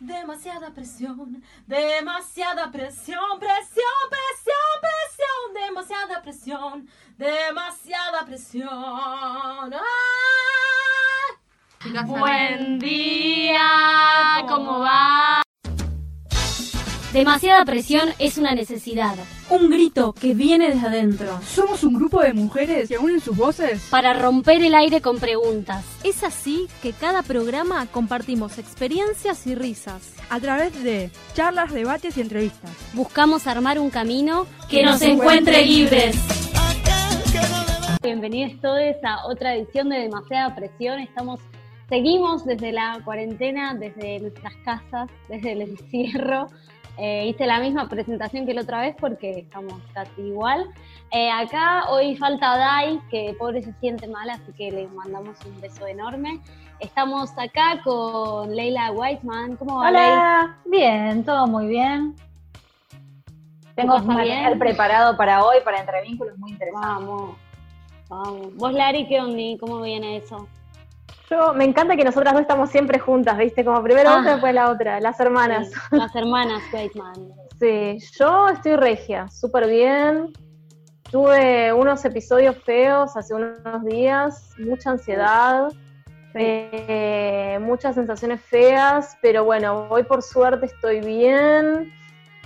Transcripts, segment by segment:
demasiada presión, demasiada presión, presión, presión, presión, demasiada presión, demasiada presión. ¡Ah! Buen día, ¿cómo va? Demasiada presión es una necesidad. Un grito que viene desde adentro. Somos un grupo de mujeres que unen sus voces Para romper el aire con preguntas. Es así que cada programa compartimos experiencias y risas. a través de charlas, debates y entrevistas. Buscamos armar un camino Que nos encuentre libres. Bienvenidos todos a otra edición de Demasiada Presión. Estamos, seguimos desde la cuarentena, desde nuestras casas, desde el encierro. Eh, hice la misma presentación que la otra vez porque estamos casi igual. Eh, acá hoy falta Dai, que pobre se siente mal, así que le mandamos un beso enorme. Estamos acá con Leila Weisman. ¿Cómo va, Leila? Hola, bien, todo muy bien. Tengo ¿Todo está material preparado para hoy, para entrevínculos muy interesantes. Vamos, vamos. ¿Vos, Lari, qué onda? ¿Cómo viene eso? Yo, me encanta que nosotras no estamos siempre juntas, ¿viste? Como primero Ah. una, después la otra, las hermanas. Sí, las hermanas Weisman. Sí, yo estoy regia, súper bien. Tuve unos episodios feos hace unos días, mucha ansiedad, eh, muchas sensaciones feas, pero bueno, hoy por suerte estoy bien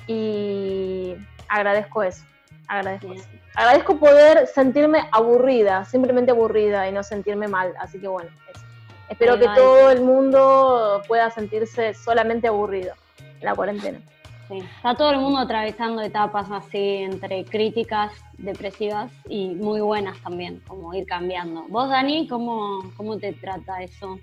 y agradezco eso, agradezco Bien. eso. Agradezco poder sentirme aburrida, simplemente aburrida y no sentirme mal, así que bueno, eso. Espero que todo el mundo pueda sentirse solamente aburrido en la cuarentena. Sí, Está todo el mundo atravesando etapas así entre críticas, depresivas y muy buenas también, como ir cambiando. ¿Vos, Dani, cómo, cómo te trata eso?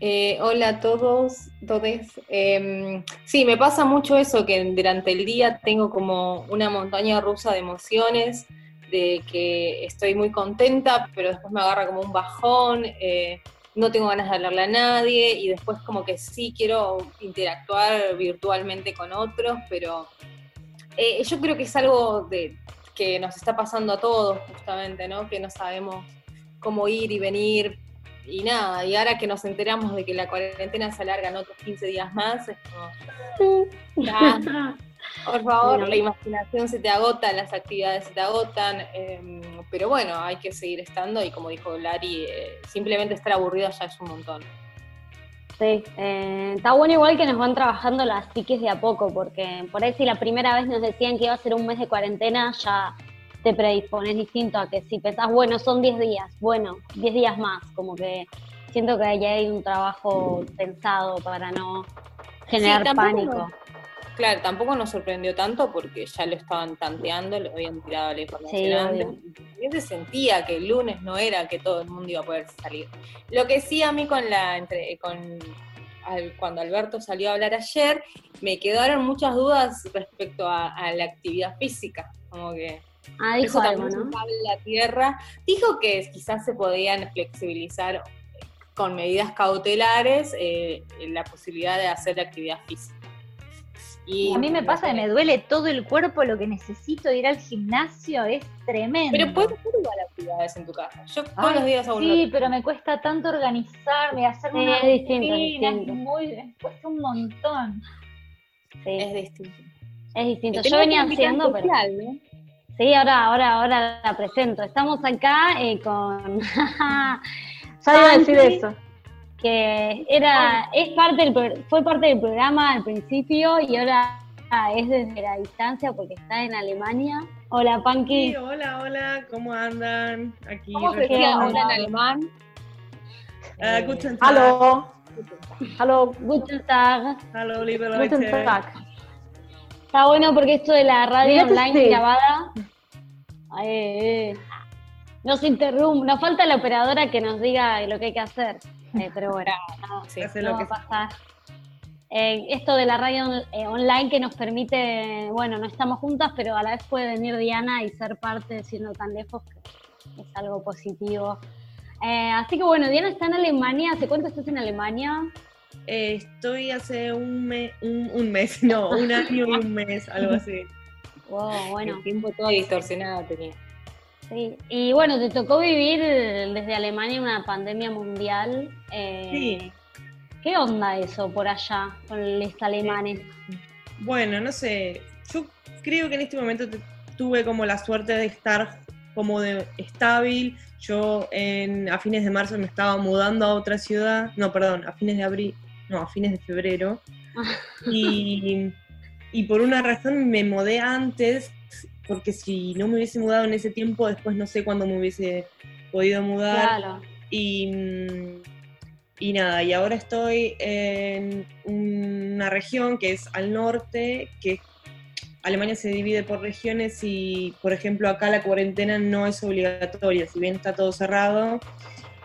Eh, hola a todos, todes. Em, sí, me pasa mucho eso, que durante el día tengo como una montaña rusa de emociones, de que estoy muy contenta, pero después me agarra como un bajón, eh, no tengo ganas de hablarle a nadie y después como que sí quiero interactuar virtualmente con otros, pero eh, yo creo que es algo de, que nos está pasando a todos justamente, ¿no? Que no sabemos cómo ir y venir, y nada, y ahora que nos enteramos de que la cuarentena se alarga en otros 15 días más, es como, ya, por favor, Bueno. la imaginación se te agota, las actividades se te agotan, em, pero bueno, hay que seguir estando y como dijo Lari, eh, simplemente estar aburrido ya es un montón. Sí, eh, está bueno igual que nos van trabajando las psiques de a poco, porque por ahí si la primera vez nos decían que iba a ser un mes de cuarentena, ya te predispones distinto a que si pensás, bueno, son 10 días, bueno, 10 días más, como que siento que ya hay un trabajo pensado para no generar pánico. Claro, tampoco nos sorprendió tanto porque ya lo estaban tanteando, lo habían tirado la información Sí, antes. obvio. y También se sentía que el lunes no era que todo el mundo iba a poder salir. Lo que sí a mí con la entre, con al- cuando Alberto salió a hablar ayer, me quedaron muchas dudas respecto a, a la actividad física. Como que Ah, dijo eso algo, también ¿no? la tierra. Dijo que quizás se podían flexibilizar con medidas cautelares eh, la posibilidad de hacer actividad física. Y A mí me pasa que me duele todo el cuerpo, lo que necesito ir al gimnasio es tremendo. Pero puedes hacer igual actividades en tu casa. Yo todos Ay, los días hago Sí, pero me cuesta tanto organizarme, hacer Sí, una es distinto, es rutina, distinto. muy, me cuesta un montón. Sí, Es distinto. es distinto. Yo venía haciendo, pero... Sí, ahora, ahora, ahora la presento. Estamos acá eh, con Ya iba a decir eso. Que era, es parte del, pro- fue parte del programa al principio y ahora es desde la distancia porque está en Alemania. Hola, Panky. Sí, hola, hola, ¿cómo andan? Aquí. ¿Cómo se decía Hola. hola en alemán? Eh, guten Tag. Hallo. Hallo. Guten Tag. Hallo, liebe Guten Leute. Tag. Está bueno porque esto de la radio Fíjate online si- grabada. eh, eh, nos interrumpe, nos falta la operadora que nos diga lo que hay que hacer. Eh, pero bueno, no, Sí. No lo va que a pasar. Eh, esto de la radio on- eh, online que nos permite, bueno, no estamos juntas, pero a la vez puede venir Diana y ser parte siendo tan lejos, que es algo positivo. Eh, así que bueno, Diana está en Alemania. ¿Hace cuánto estás en Alemania? Eh, estoy hace un, me- un, un mes, no, un año y un mes, algo así. Wow, bueno. El tiempo todo distorsionado tenía. Sí, y bueno, te tocó vivir desde Alemania una pandemia mundial. eh, Sí. ¿Qué ¿Qué onda eso por allá con los alemanes? Bueno, no sé, yo creo que en este momento tuve como la suerte de estar como de estable. Yo en, a fines de marzo me estaba mudando a otra ciudad, no, perdón, a fines de abril, no, a fines de febrero. Y, y por una razón me mudé antes, porque si no me hubiese mudado en ese tiempo, después no sé cuándo me hubiese podido mudar. Claro. Y, mm, y nada, y ahora estoy en una región que es al norte, que Alemania se divide por regiones y, por ejemplo, acá la cuarentena no es obligatoria, si bien está todo cerrado,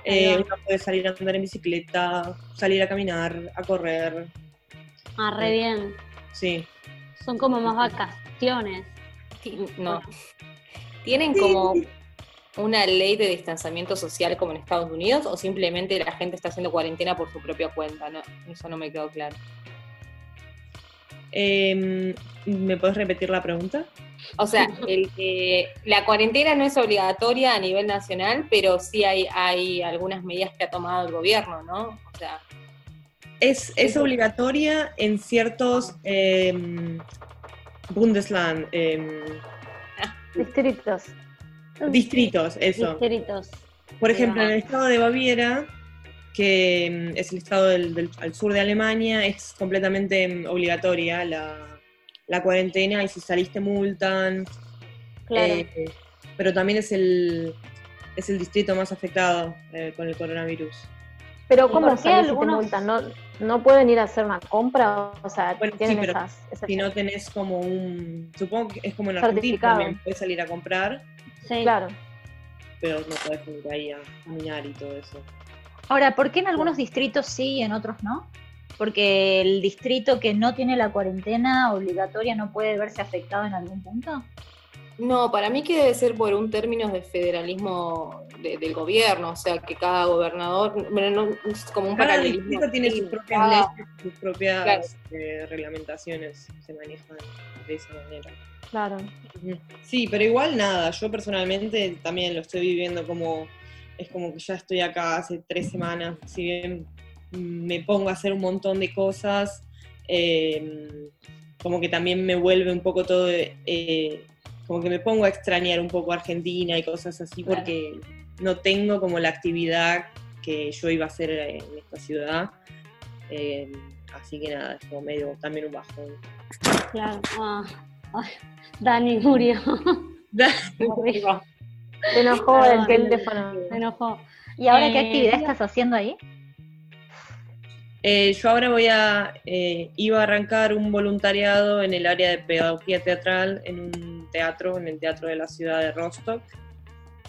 eh, uno puede salir a andar en bicicleta, salir a caminar, a correr, Ah, re bien. sí. Son como más vacaciones. Ti- No. ¿Tienen como una ley de distanciamiento social como en Estados Unidos o simplemente la gente está haciendo cuarentena por su propia cuenta? No, eso no me quedó claro. Em, ¿Me puedes repetir la pregunta? O sea, el la cuarentena no es obligatoria a nivel nacional, pero sí hay, hay algunas medidas que ha tomado el gobierno, ¿no? O sea, Es, es obligatoria en ciertos em, Bundesland, em, Distritos. distritos, eso. Distritos. Por ejemplo, en el estado de Baviera, que mm, es el estado del, del- al sur de Alemania, es completamente mm, obligatoria la, la cuarentena y si saliste multan. Claro. eh, pero también es el, es el distrito más afectado eh, con el coronavirus. Pero ¿Y ¿cómo si te algunos- multan? ¿No, ¿No pueden ir a hacer una compra? O sea, Bueno, sí, tienen pero esas, esas- Si no tenés como un. Supongo que es como en Argentina Certificado. también, puedes salir a comprar, sí. Claro. pero no podés ir ahí a caminar y todo eso. Ahora, ¿por qué en algunos distritos sí y en otros no? Porque el distrito que no tiene la cuarentena obligatoria no puede verse afectado en algún punto. No, para mí que debe ser por un término de federalismo de- del gobierno, o sea, que cada gobernador, bueno, no, es como un Cada paralelismo. distrito tiene Sí, sus propias cada- leyes, sus propias Claro. eh, reglamentaciones, se manejan de esa manera. Claro. Sí, pero igual nada, yo personalmente también lo estoy viviendo como, es como que ya estoy acá hace tres semanas, si bien me pongo a hacer un montón de cosas, eh, como que también me vuelve un poco todo, eh, como que me pongo a extrañar un poco Argentina y cosas así Claro. porque no tengo como la actividad que yo iba a hacer en esta ciudad. eh, así que nada, es como medio también un bajón. Claro. Ah, Dani murió. Se enojó el teléfono. Se enojó. ¿Y ahora qué Eh, actividad estás haciendo ahí? Eh, yo ahora voy a, eh, iba a arrancar un voluntariado en el área de pedagogía teatral en un teatro, en el teatro de la ciudad de Rostock.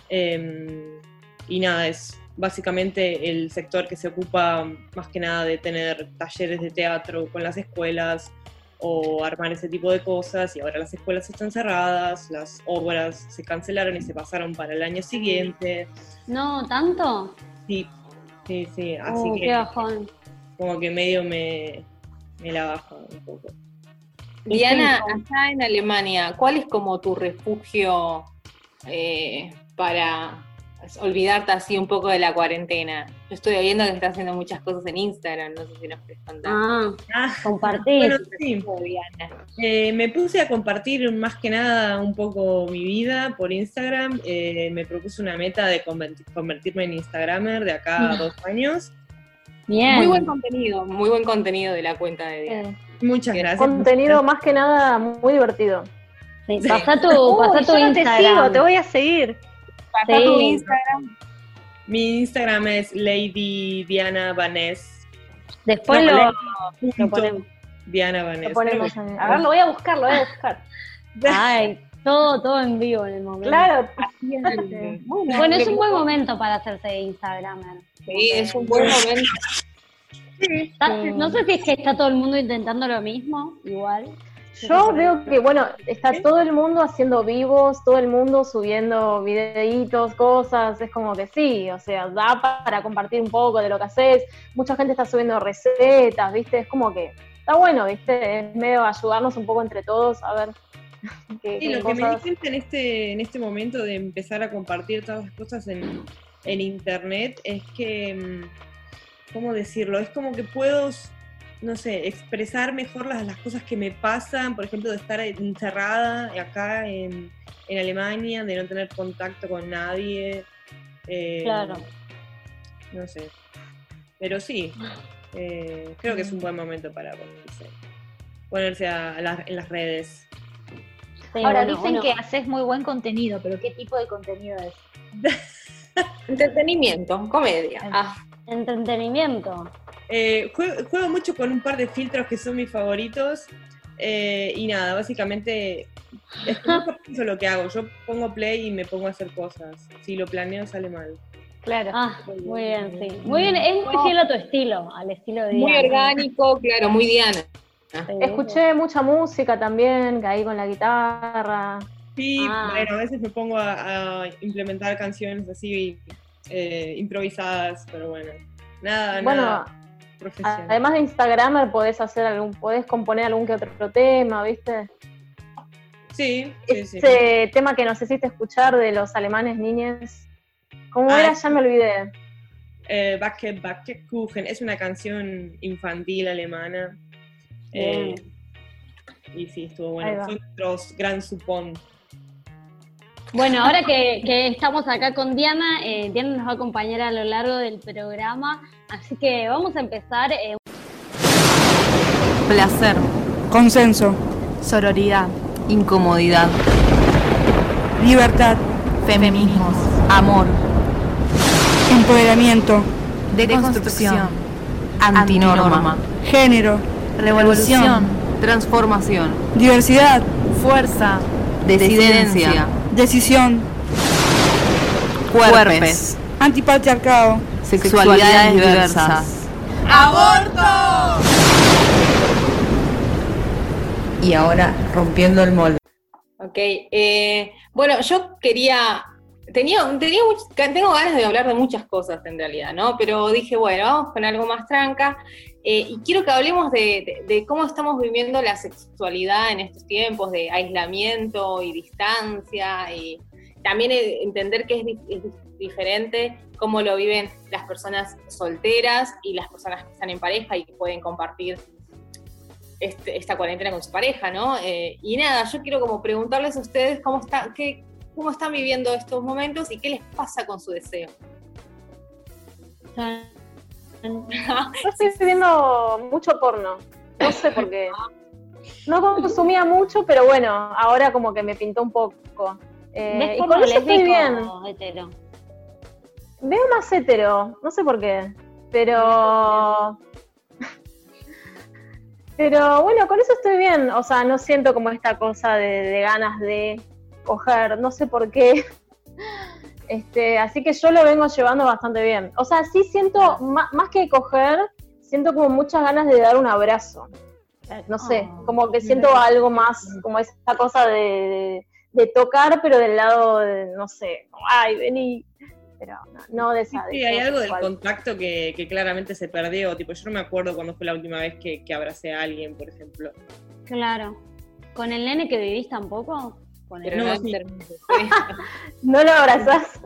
Eh, y nada, es básicamente el sector que se ocupa más que nada de tener talleres de teatro con las escuelas o armar ese tipo de cosas. Y ahora las escuelas están cerradas, las obras se cancelaron y se pasaron para el año siguiente. No, ¿tanto? Sí, sí, sí. Así Uh, que qué bajón. como que medio me, me la baja un poco. Diana, acá en Alemania, ¿cuál es como tu refugio eh, para olvidarte así un poco de la cuarentena? Yo estoy viendo que estás haciendo muchas cosas en Instagram, no sé si nos puedes contar. Ah, Ah, compartir. bueno, sí. Diana. Eh, me puse a compartir más que nada un poco mi vida por Instagram. Eh, me propuse una meta de converti- convertirme en Instagramer de acá a dos años. Bien. Muy buen contenido, muy buen contenido de la cuenta de Diana. Muchas gracias. contenido más que nada muy divertido. Sí, Pasá tu, pasá tu yo no te Instagram. sigo, te voy a seguir. Pasá Sí. tu Instagram. Mi Instagram es Lady Diana Vaness. Después No, lo, lo ponemos. Diana Vaness. Lo ponemos en- A ver, lo voy a buscar, lo voy a buscar. Ay, todo, todo en vivo en el momento. Claro, Bueno, es un buen momento para hacerse Instagramer. Sí, es un buen momento. Está- No sé si es que está todo el mundo intentando lo mismo, igual. Yo veo que, bueno, está todo el mundo haciendo vivos, todo el mundo subiendo videitos, cosas, es como que sí, o sea, da para compartir un poco de lo que haces, mucha gente está subiendo recetas, ¿viste? Es como que está bueno, ¿viste? Es medio ayudarnos un poco entre todos a ver qué, Sí, qué lo que me di cuenta en este, en este momento de empezar a compartir todas las cosas en, en internet es que mm, ¿cómo decirlo? Es como que puedo, no sé, expresar mejor las, las cosas que me pasan, por ejemplo, de estar encerrada acá en, en Alemania, de no tener contacto con nadie. eh, Claro. No sé. Pero sí, eh, creo que es un buen momento para ponerse, ponerse a- a las- en las redes. Sí, Ahora bueno, dicen uno- que haces muy buen contenido, pero ¿qué tipo de contenido es? Entretenimiento, comedia. Ah, Entretenimiento. Eh, juego, juego mucho con un par de filtros que son mis favoritos. eh, y nada, básicamente es que lo que hago. Yo pongo play y me pongo a hacer cosas. Si lo planeo sale mal. Claro. Ah, muy bien, sí. Muy bien, es muy fiel a tu estilo, al estilo de muy Diana. orgánico, claro, muy Diana. Sí. Escuché mucha música también, caí con la guitarra. Sí, Ah. bueno, a veces me pongo a, a implementar canciones así eh, improvisadas, pero bueno. Nada, Bueno, nada profesional. Además de Instagramer podés hacer algún, podés componer algún que otro tema, ¿viste? sí, sí, sí. Ese tema que nos hiciste escuchar de los alemanes niñes. ¿Cómo Ah, era? es- Ya me olvidé. Eh, Backe, Backe Kuchen es una canción infantil alemana. Eh, y sí, estuvo bueno. Fue nuestro gran supón. Bueno, ahora que, que estamos acá con Diana, eh, Diana nos va a acompañar a lo largo del programa, así que vamos a empezar. eh, Placer, Consenso, sororidad, incomodidad, libertad, feminismos, amor, empoderamiento, deconstrucción, antinorma, género, revolución, transformación, diversidad, fuerza, disidencia, decisión, cuerpes, antipatriarcado, sexualidades diversas. Y ahora rompiendo el molde. Ok, eh, bueno, yo quería, tenía, tenía much- tengo ganas de hablar de muchas cosas en realidad, ¿no? Pero dije, bueno, vamos con algo más tranca. Eh, y quiero que hablemos de, cómo estamos viviendo la sexualidad en estos tiempos de aislamiento y distancia, y también eh, entender que es, di- es di- diferente cómo lo viven las personas solteras y las personas que están en pareja y que pueden compartir este- esta cuarentena con su pareja, ¿no? Eh, y nada, yo quiero como preguntarles a ustedes cómo están viviendo estos momentos y qué les pasa con su deseo. Yo estoy viendo mucho porno. No sé por qué. No consumía mucho, pero bueno, ahora como que me pintó un poco. Eh, ¿Ves y con eso estoy bien. hetero? Veo más hetero, no sé por qué. Pero. Pero bueno, con eso estoy bien. O sea, no siento como esta cosa de, de ganas de coger, no sé por qué. Este, así que yo lo vengo llevando bastante bien. O sea, sí siento, más que coger, siento como muchas ganas de dar un abrazo. No sé, Oh, como que siento algo más, como esa cosa de, de- de tocar, pero del lado de, no sé, como, ay, vení. Pero no, no de Sí, esa. sí, de hay algo del contacto que, que claramente se perdió. Tipo, yo no me acuerdo cuándo fue la última vez que, que abracé a alguien, por ejemplo. Claro. ¿Con el nene que vivís tampoco? Con el Pero No, sí. No lo abrazás.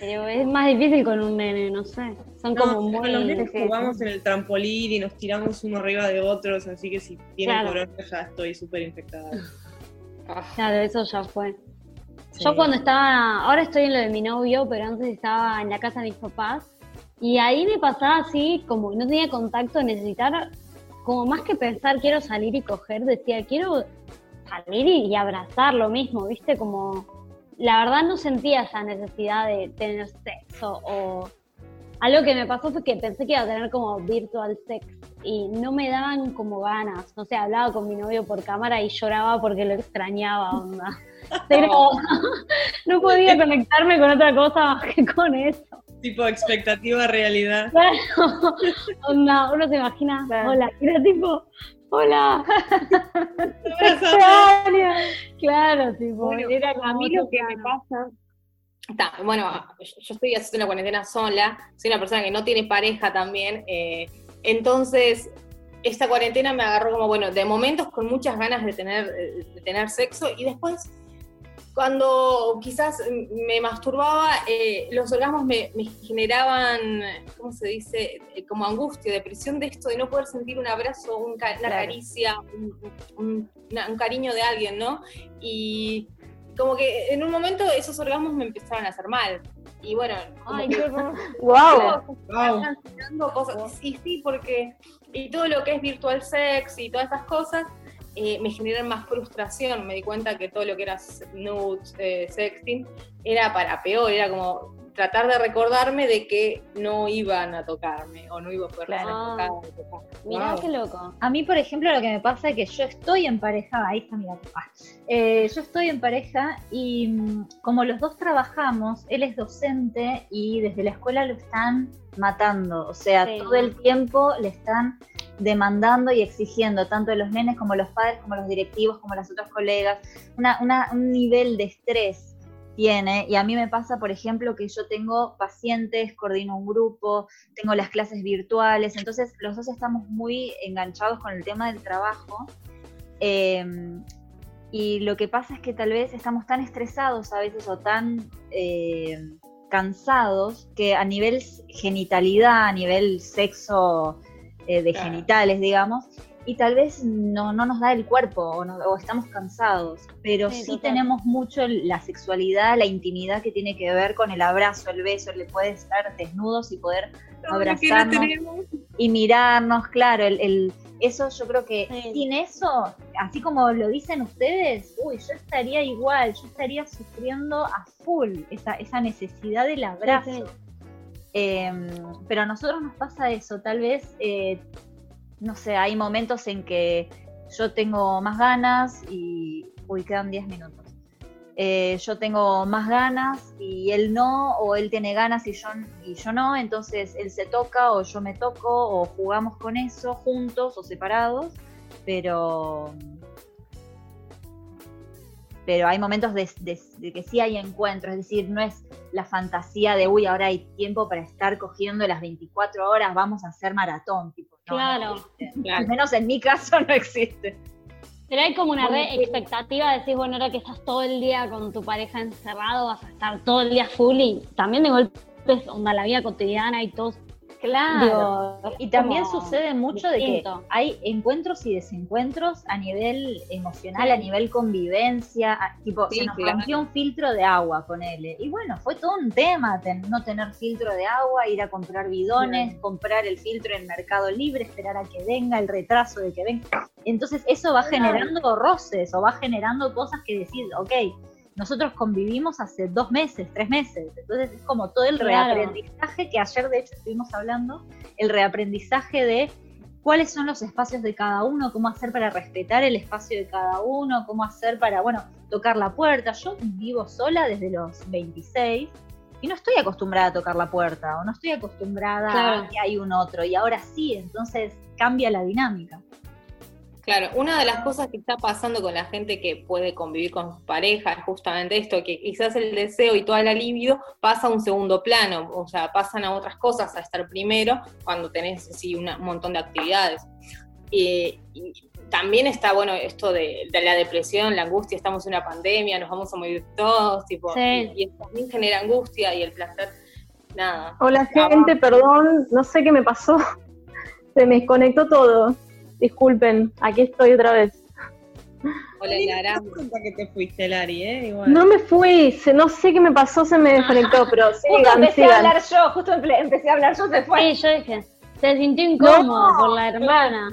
Pero es más difícil con un nene, no sé. Son No, como con muy... los nenes sí. jugamos en el trampolín y nos tiramos uno arriba de otros, así que si tienen Claro. corona ya estoy súper infectada. Ah, Claro, eso ya fue. Sí. Yo cuando estaba, ahora estoy en lo de mi novio, pero antes estaba en la casa de mis papás y ahí me pasaba así, como no tenía contacto, necesitar, como más que pensar quiero salir y coger, decía quiero salir y, y abrazar lo mismo, ¿viste? Como la verdad no sentía esa necesidad de tener sexo o algo que me pasó fue que pensé que iba a tener como virtual sex y no me daban como ganas, no sé, hablaba con mi novio por cámara y lloraba porque lo extrañaba, onda. Pero no podía conectarme con otra cosa más que con eso. Tipo expectativa realidad. Claro, onda, uno se imagina, Claro. hola, era tipo, hola, claro, tipo, Bueno, era a como mí lo que me pasa. Está, bueno, yo estoy haciendo una cuarentena sola, soy una persona que no tiene pareja también, eh, entonces esta cuarentena me agarró como, bueno, de momentos con muchas ganas de tener, de tener sexo y después cuando quizás me masturbaba, eh, los orgasmos me, me generaban, ¿cómo se dice? Eh, como angustia, depresión de esto de no poder sentir un abrazo, un ca- una Claro. caricia, un, un- una- un cariño de alguien, ¿no? Y como que en un momento esos orgasmos me empezaron a hacer mal. Y bueno, Ay, que- qué horror. ¡Wow! Tirando cosas. Y sí, porque y todo lo que es virtual sex y todas estas cosas eh, me generan más frustración. Me di cuenta que todo lo que era nudes, eh, sexting, era para peor. Era como tratar de recordarme de que no iban a tocarme o no iba a poder Claro. tocar. tocar. Mirá Wow. qué loco. A mí, por ejemplo, lo que me pasa es que yo estoy en pareja, ahí está mi. Ah. Eh, yo estoy en pareja y mm, como los dos trabajamos, él es docente y desde la escuela lo están matando. O sea, Sí. todo el tiempo le están demandando y exigiendo, tanto de los nenes como los padres, como los directivos, como las otras colegas, un nivel de estrés tiene. Y a mí me pasa, por ejemplo, que yo tengo pacientes, coordino un grupo, tengo las clases virtuales, entonces los dos estamos muy enganchados con el tema del trabajo. eh, y lo que pasa es que tal vez estamos tan estresados a veces o tan eh, cansados que a nivel genitalidad, a nivel sexo eh, de Claro. genitales, digamos, y tal vez no, no nos da el cuerpo o, no- o estamos cansados, pero Sí, tenemos mucho la sexualidad, la intimidad que tiene que ver con el abrazo, el beso, le puede estar desnudos y poder no abrazarnos y mirarnos, claro, el, el- eso yo creo que Sí. sin eso, así como lo dicen ustedes, uy, yo estaría igual, yo estaría sufriendo a full esa, esa necesidad del abrazo. Sí, Em, pero a nosotros nos pasa eso, tal vez, eh, no sé, hay momentos en que yo tengo más ganas y, uy, quedan 10 minutos. Eh, yo tengo más ganas y él no, o él tiene ganas y yo, y yo no, entonces él se toca o yo me toco o jugamos con eso juntos o separados, pero pero hay momentos de, de- de que sí hay encuentros, es decir, no es la fantasía de, uy, ahora hay tiempo para estar cogiendo las 24 horas, vamos a hacer maratón, tipo, no, no Claro. Al menos en mi caso no existe. Pero hay como una re expectativa de decir, bueno, ahora que estás todo el día con tu pareja encerrado, vas a estar todo el día full y también de golpe onda la vida cotidiana y todo. Claro. Digo, y también sucede mucho de que hay encuentros y desencuentros a nivel emocional, a nivel convivencia, a- tipo, Sí, se nos claro. rompió un filtro de agua, ponele. Y bueno, fue todo un tema ten- no tener filtro de agua, ir a comprar bidones, comprar el filtro en Mercado Libre, esperar a que venga, el retraso de que venga. Entonces eso va generando roces o va generando cosas que decir, ok, nosotros convivimos hace dos meses, tres meses, entonces es como todo el Claro. reaprendizaje que ayer de hecho estuvimos hablando, el reaprendizaje de cuáles son los espacios de cada uno, cómo hacer para respetar el espacio de cada uno, cómo hacer para, bueno, tocar la puerta. Yo vivo sola desde los 26 y no estoy acostumbrada a tocar la puerta o no estoy acostumbrada Claro. a que hay un otro y ahora sí, entonces cambia la dinámica. Claro, una de las cosas que está pasando con la gente que puede convivir con su pareja es justamente esto, que quizás el deseo y toda la libido pasa a un segundo plano, o sea, pasan a otras cosas a estar primero cuando tenés así una- un montón de actividades. Eh, y también está, bueno, esto de, de la depresión, la angustia, estamos en una pandemia, nos vamos a morir todos, tipo, Sí. y, y eso también genera angustia y el placer, nada. Hola gente, perdón, no sé qué me pasó. Se me desconectó todo. Disculpen, aquí estoy otra vez. Hola, Lara. que te fuiste, Lari, ¿eh? Igual. No me fui, se, no sé qué me pasó, se me desconectó, pero Justo sigan, empecé a hablar yo, justo empe- empecé a hablar yo, se fue. Sí, yo dije, se sintió incómodo por la hermana.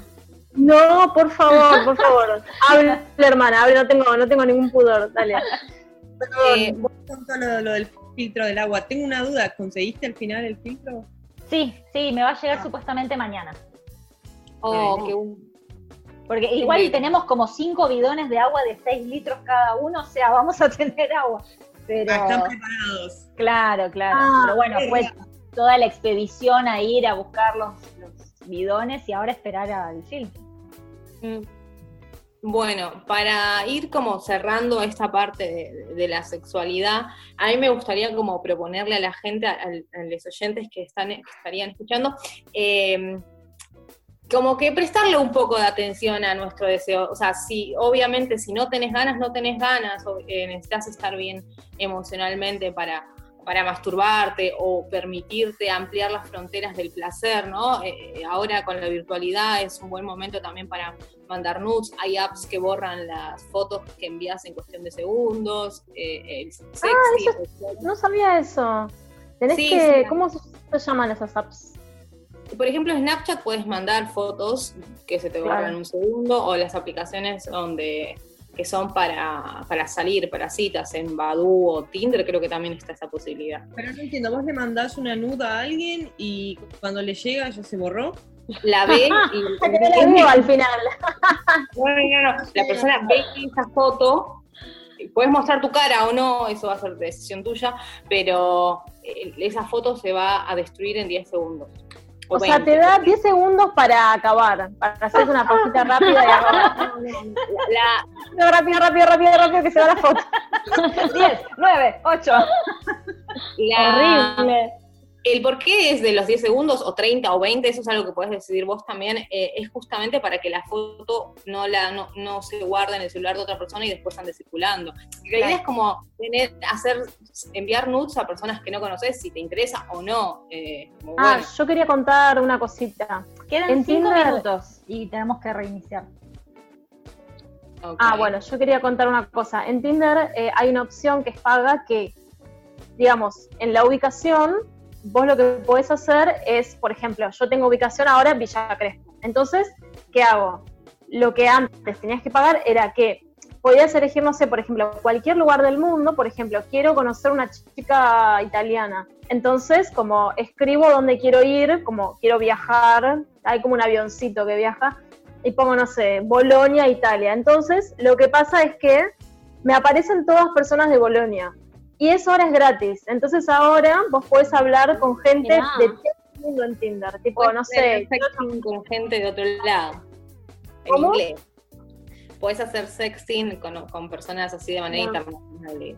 No, por favor, por favor. Habla, hermana, habla, no tengo, no tengo ningún pudor, dale. Eh, Vos contó lo, lo del filtro del agua. Tengo una duda, ¿conseguiste al final el filtro? Sí, sí, me va a llegar supuestamente mañana. Oh, un- Porque igual bien. tenemos como cinco bidones de agua de 6 litros cada uno, o sea, vamos a tener agua. Pero, Ah, están preparados. claro, claro. Ah, pero bueno, fue toda la expedición a ir a buscar los, los bidones y ahora esperar al filtro. Mm. Bueno, para ir como cerrando esta parte de, de la sexualidad, a mí me gustaría como proponerle a la gente, a, a los oyentes que están que estarían escuchando, eh, como que prestarle un poco de atención a nuestro deseo. O sea, si obviamente si no tenés ganas, no tenés ganas, o, eh, necesitas estar bien emocionalmente para, para masturbarte o permitirte ampliar las fronteras del placer, ¿no? Eh, ahora con la virtualidad es un buen momento también para mandar nudes. Hay apps que borran las fotos que envías en cuestión de segundos. eh, el sexy, Ah, eso- no sabía eso. Tenés Sí, que. sí. ¿Cómo se llaman esas apps? Por ejemplo, en Snapchat puedes mandar fotos que se te borran Claro. en un segundo, o las aplicaciones donde que son para, para salir, para citas, en Badoo o Tinder, creo que también está esa posibilidad. Pero no entiendo, vos le mandás una nuda a alguien y cuando le llega ya se borró. La ve y La veo al final. Bueno, no, no, la persona ve esa foto, puedes mostrar tu cara o no, eso va a ser decisión tuya, pero eh, esa foto se va a destruir en 10 segundos. O sea, 20. te da 10 segundos para acabar, para hacer una pajita rápida y acabar. La, Rápido, rápido, rápido, rápido, que se va la foto. 10, 9, 8. la- Horrible. El por qué es de los 10 segundos o 30 o 20, eso es algo que puedes decidir vos también, eh, es justamente para que la foto no, la, no, no se guarde en el celular de otra persona y después ande circulando. La idea es como tener, hacer, enviar nudes a personas que no conoces si te interesa o no. eh, como Ah, bueno. yo quería contar una cosita. Quedan En cinco Tinder- minutos y tenemos que reiniciar. Ah, bueno, yo quería contar una cosa. En Tinder eh, hay una opción que es paga que, digamos, en la ubicación, vos lo que podés hacer es, por ejemplo, yo tengo ubicación ahora en Villa Crespo. Entonces, ¿qué hago? Lo que antes tenías que pagar era que podías elegir, no sé, por ejemplo, cualquier lugar del mundo, por ejemplo, quiero conocer una chica italiana. Entonces, como escribo dónde quiero ir, como quiero viajar, hay como un avioncito que viaja, y pongo, no sé, Bolonia, Italia. Entonces, lo que pasa es que me aparecen todas personas de Bolonia. Y eso ahora es gratis. Entonces ahora vos podés hablar con gente de todo el mundo en Tinder. Tipo, no sé, sexting con gente de otro lado. En ¿Cómo? inglés. Puedes hacer sexting con, con personas así de manera No. internacional.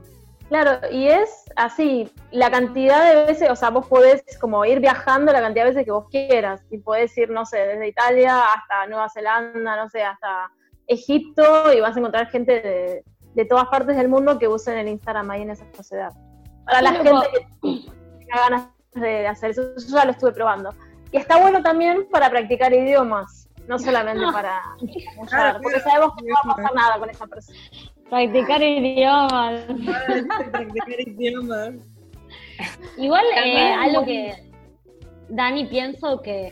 Claro, y es así, la cantidad de veces, o sea, vos podés como ir viajando la cantidad de veces que vos quieras, y podés ir, no sé, desde Italia hasta Nueva Zelanda, no sé, hasta Egipto, y vas a encontrar gente de, de todas partes del mundo que usen el Instagram ahí en esa sociedad. Para la gente que tenga ganas de hacer eso, yo ya lo estuve probando. Y está bueno también para practicar idiomas, no solamente para mullar, porque sabemos que no va a pasar nada con esa persona. Practicar idiomas. Practicar idiomas. Igual eh, algo que Dani pienso que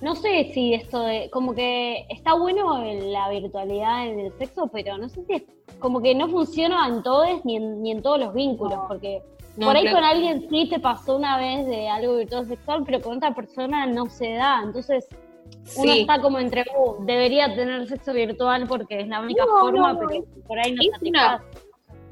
no sé si esto de como que está bueno en la virtualidad en el sexo, pero no sé si es como que no funciona en todos ni en, ni en todos los vínculos, porque No, por ahí claro. con alguien sí te pasó una vez de algo virtual sexual, pero con otra persona no se da, entonces uno está como entre, "Uh, debería tener sexo virtual porque es la única No, forma, no, pero por ahí no Es una,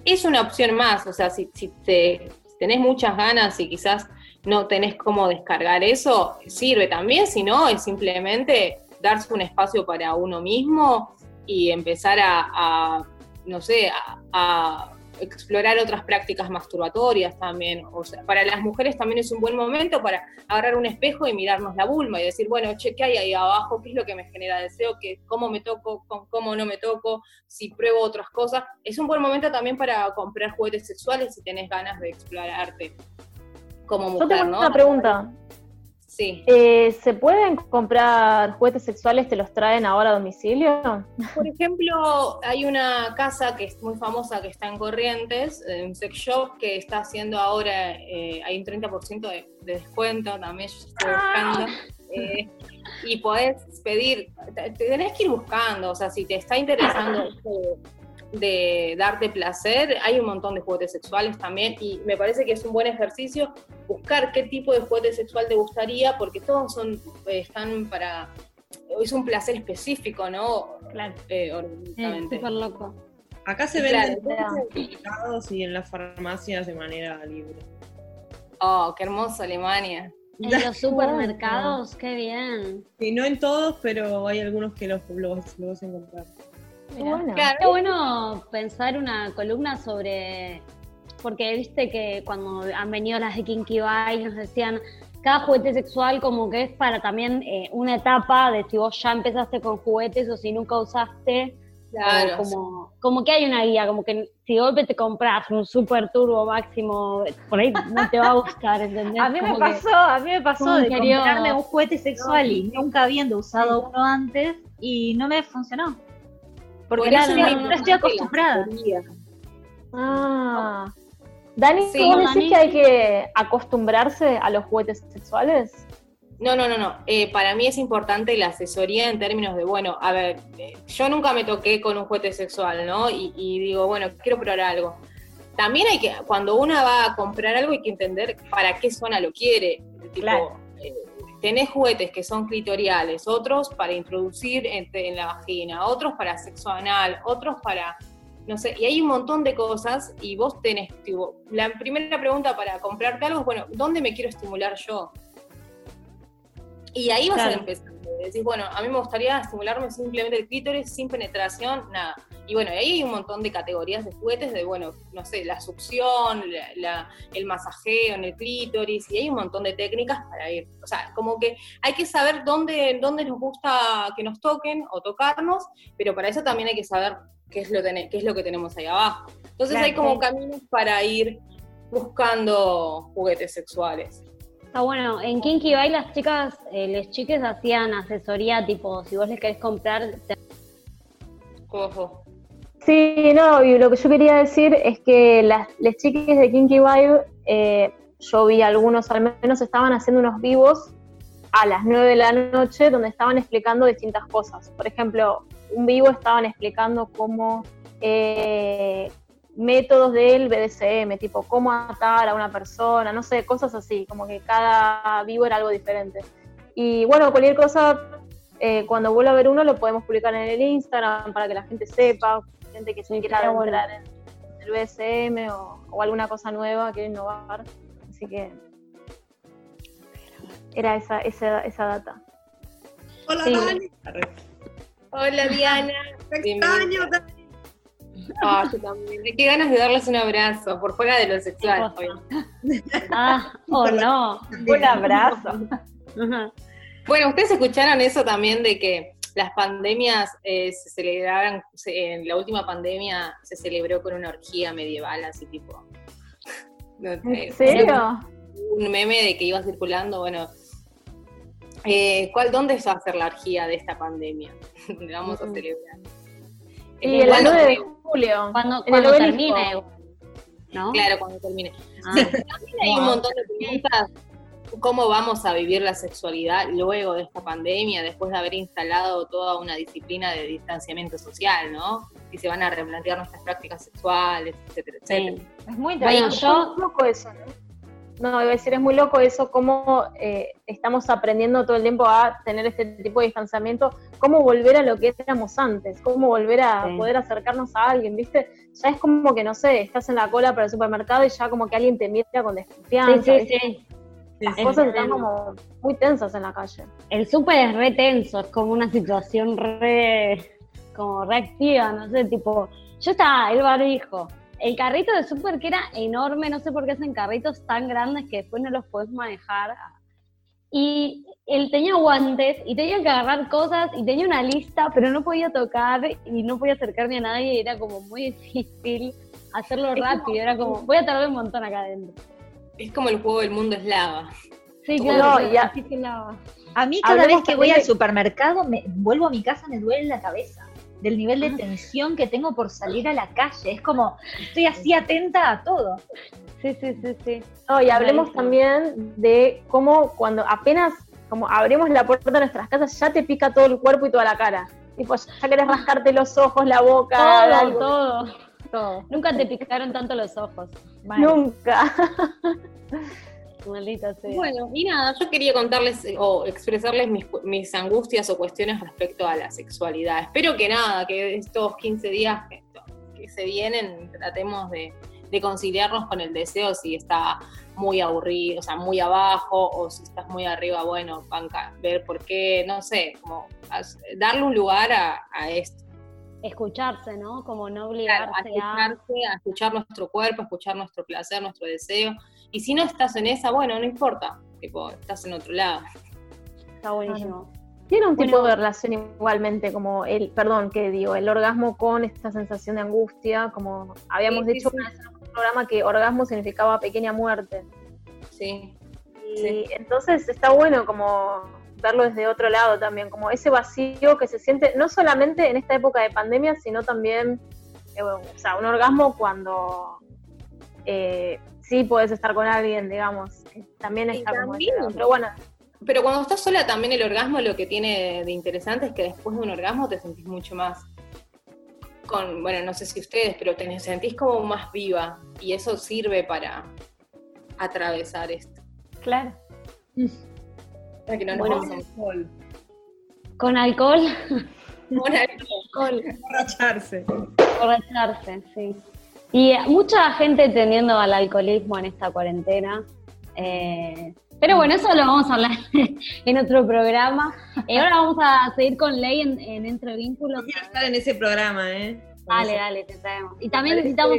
es una opción más, o sea, si, si te, si tenés muchas ganas y quizás no tenés cómo descargar eso, sirve también, si no, es simplemente darse un espacio para uno mismo y empezar a, a, no sé, a, a explorar otras prácticas masturbatorias también. O sea, para las mujeres también es un buen momento para agarrar un espejo y mirarnos la vulva y decir, bueno, che, ¿qué hay ahí abajo? ¿Qué es lo que me genera deseo? ¿Qué, ¿Cómo me toco? ¿Cómo, cómo no me toco? Si pruebo otras cosas. Es un buen momento también para comprar juguetes sexuales si tenés ganas de explorarte como Yo mujer, tengo ¿no? una pregunta. Sí. Eh, ¿Se pueden comprar juguetes sexuales? ¿Te los traen ahora a domicilio? Por ejemplo, hay una casa que es muy famosa que está en Corrientes, eh, un sex shop que está haciendo ahora, eh, hay un 30% de, de descuento también, yo estoy buscando. eh, y podés pedir, te- te tenés que ir buscando, o sea, si te está interesando esto de, darte placer, hay un montón de juguetes sexuales también y me parece que es un buen ejercicio buscar qué tipo de juguete sexual te gustaría, porque todos son, eh, están para, es un placer específico, ¿no? Claro. Eh, orgánicamente. Súper loco. Acá se Claro, venden los mercados y en las farmacias de manera libre. Oh, qué hermoso Alemania. En los supermercados, qué bien. Sí, no en todos, pero hay algunos que los, los, los vas a encontrar. Mirá. Bueno. Claro. Qué bueno pensar una columna sobre. Porque viste que cuando han venido las de Kinky Bye nos decían cada juguete sexual como que es para también eh, una etapa de si vos ya empezaste con juguetes o si nunca usaste. Claro, como, como que hay una guía, como que si de golpe te compras un super turbo máximo, por ahí no te va a gustar, ¿entendés? A mí me Como que- pasó, a mí me pasó de que comprarme un juguete sexual y nunca habiendo usado uno antes y no me funcionó. Porque Por no, eso no- no estoy acostumbrada. Ah. Dani, Sí, ¿vos Dani. decís que hay que acostumbrarse a los juguetes sexuales? No, no, no, no. Eh, para mí es importante la asesoría en términos de, bueno, a ver, eh, yo nunca me toqué con un juguete sexual, ¿no? Y, y digo, bueno, quiero probar algo. También hay que, cuando uno va a comprar algo, hay que entender para qué zona lo quiere. Tipo, Claro. Tenés juguetes que son clitoriales, otros para introducir en, en la vagina, otros para sexo anal, otros para, no sé, y hay un montón de cosas y vos tenés, tipo, la primera pregunta para comprarte algo es, bueno, ¿dónde me quiero estimular yo? Y ahí vas a Claro. empezar. Decís, bueno, a mí me gustaría estimularme simplemente el clítoris, sin penetración, nada. Y bueno, ahí hay un montón de categorías de juguetes, de bueno, no sé, la succión, la- la- el masajeo en el clítoris, y hay un montón de técnicas para ir. O sea, como que hay que saber dónde, dónde nos gusta que nos toquen o tocarnos, pero para eso también hay que saber qué es lo, qué es lo que tenemos ahí abajo. Entonces Claro, hay como sí. caminos para ir buscando juguetes sexuales. Está bueno, en Kinky Bye las chicas, eh, les chiques hacían asesoría tipo, si vos les querés comprar, te- Ojo. Sí, no, y lo que yo quería decir es que las, chicas de Kinky Vibe, eh, yo vi algunos al menos, estaban haciendo unos vivos a las 9 de la noche donde estaban explicando distintas cosas. Por ejemplo, un vivo estaban explicando cómo eh, métodos del BDSM, tipo cómo atar a una persona, no sé, cosas así, como que cada vivo era algo diferente. Y bueno, cualquier cosa, eh, cuando vuelva a ver uno, lo podemos publicar en el Instagram para que la gente sepa, gente que se quiera estaría bueno. entrar en el BDSM o, o alguna cosa nueva, quiere innovar. Así que era esa, esa, esa data. Hola, Sí. Dani. Hola Diana. Te extraño, Dani. Yo también. Qué ganas de darles un abrazo, por fuera de lo sexual. Ah, oh no. Un abrazo. Bueno, ustedes escucharon eso también de que las pandemias eh, se celebraban, se- en la última pandemia se celebró con una orgía medieval, así tipo. no ¿En serio? Un meme de que iba circulando, bueno. eh, ¿cuál, ¿Dónde va a ser la orgía de esta pandemia? Donde vamos a celebrar. Y el 9 de julio. Cuando, el cuando termine, ¿no? Claro, cuando termine. Ah. Sí, también hay un montón de preguntas. ¿Cómo vamos a vivir la sexualidad luego de esta pandemia, después de haber instalado toda una disciplina de distanciamiento social, ¿no? Y se van a replantear nuestras prácticas sexuales, etcétera, etcétera. Sí. Es muy Bueno, interesante. yo- Es muy loco eso, ¿no? No, iba a decir, es muy loco eso, cómo eh, estamos aprendiendo todo el tiempo a tener este tipo de distanciamiento, cómo volver a lo que éramos antes, cómo volver a Sí. poder acercarnos a alguien, ¿viste? Ya es como que, no sé, estás en la cola para el supermercado y ya como que alguien te mira con desconfianza. Sí, sí, ¿viste? sí. Las Es cosas están como muy tensas en la calle. El súper es re tenso, es como una situación re, como reactiva, no sé, tipo, yo estaba, el barbijo, el carrito de súper que era enorme, no sé por qué hacen carritos tan grandes que después no los podés manejar. Y él tenía guantes y tenía que agarrar cosas y tenía una lista, pero no podía tocar y no podía acercarme a nadie y era como muy difícil hacerlo rápido, era como, voy a tardar un montón acá adentro. Es como el juego del mundo es lava. Sí, Como claro, no, ya- así que la- A mí cada Hablemos vez que voy también al de- supermercado, me vuelvo a mi casa, me duele la cabeza. Del nivel de tensión que tengo por salir a la calle. Es como, estoy así atenta a todo. Sí, sí, sí, sí. No, y hablemos también de cómo cuando apenas como abrimos la puerta de nuestras casas ya te pica todo el cuerpo y toda la cara. Tipo, ya querés rascarte los ojos, la boca, Todo, algo. todo. Todo. Nunca te picaron tanto los ojos. Nunca. Maldita sea. Bueno, y nada, yo quería contarles eh, o expresarles mis, mis angustias o cuestiones respecto a la sexualidad. Espero que nada, que estos 15 días que, que se vienen tratemos de, de conciliarnos con el deseo si está muy aburrido, o sea, muy abajo, o si estás muy arriba, bueno, banca, ver por qué, no sé, como darle un lugar a, a esto. Escucharse, ¿no? Como no Claro, a obligarse a... escucharse, a escuchar nuestro cuerpo, a escuchar nuestro placer, nuestro deseo. Y si no estás en esa, bueno, no importa. tipo, estás en otro lado. Está buenísimo. Tiene un tipo Bueno. de relación igualmente, como el, perdón, que digo, el orgasmo con esta sensación de angustia, como habíamos Sí, sí, dicho sí. una vez en un programa que orgasmo significaba pequeña muerte. Sí, Y Sí. entonces está bueno como verlo desde otro lado también, como ese vacío que se siente no solamente en esta época de pandemia, sino también, eh, bueno, o sea, un orgasmo cuando eh, sí puedes estar con alguien, digamos, también está como. Pero bueno, Pero cuando estás sola también el orgasmo lo que tiene de interesante es que después de un orgasmo te sentís mucho más con, bueno, no sé si ustedes, pero te sentís como más viva y eso sirve para atravesar esto. Claro. Para que no nos Bueno. a- Alcohol, Con alcohol, Con alcohol. emborracharse. borracharse, sí. Y mucha gente tendiendo al alcoholismo en esta cuarentena. Eh, pero bueno, eso lo vamos a hablar en otro programa. Y ahora vamos a seguir con Ley en, en Entre Vínculos. Quiero estar en ese programa, ¿eh? Dale, dale, te traemos. Y también necesitamos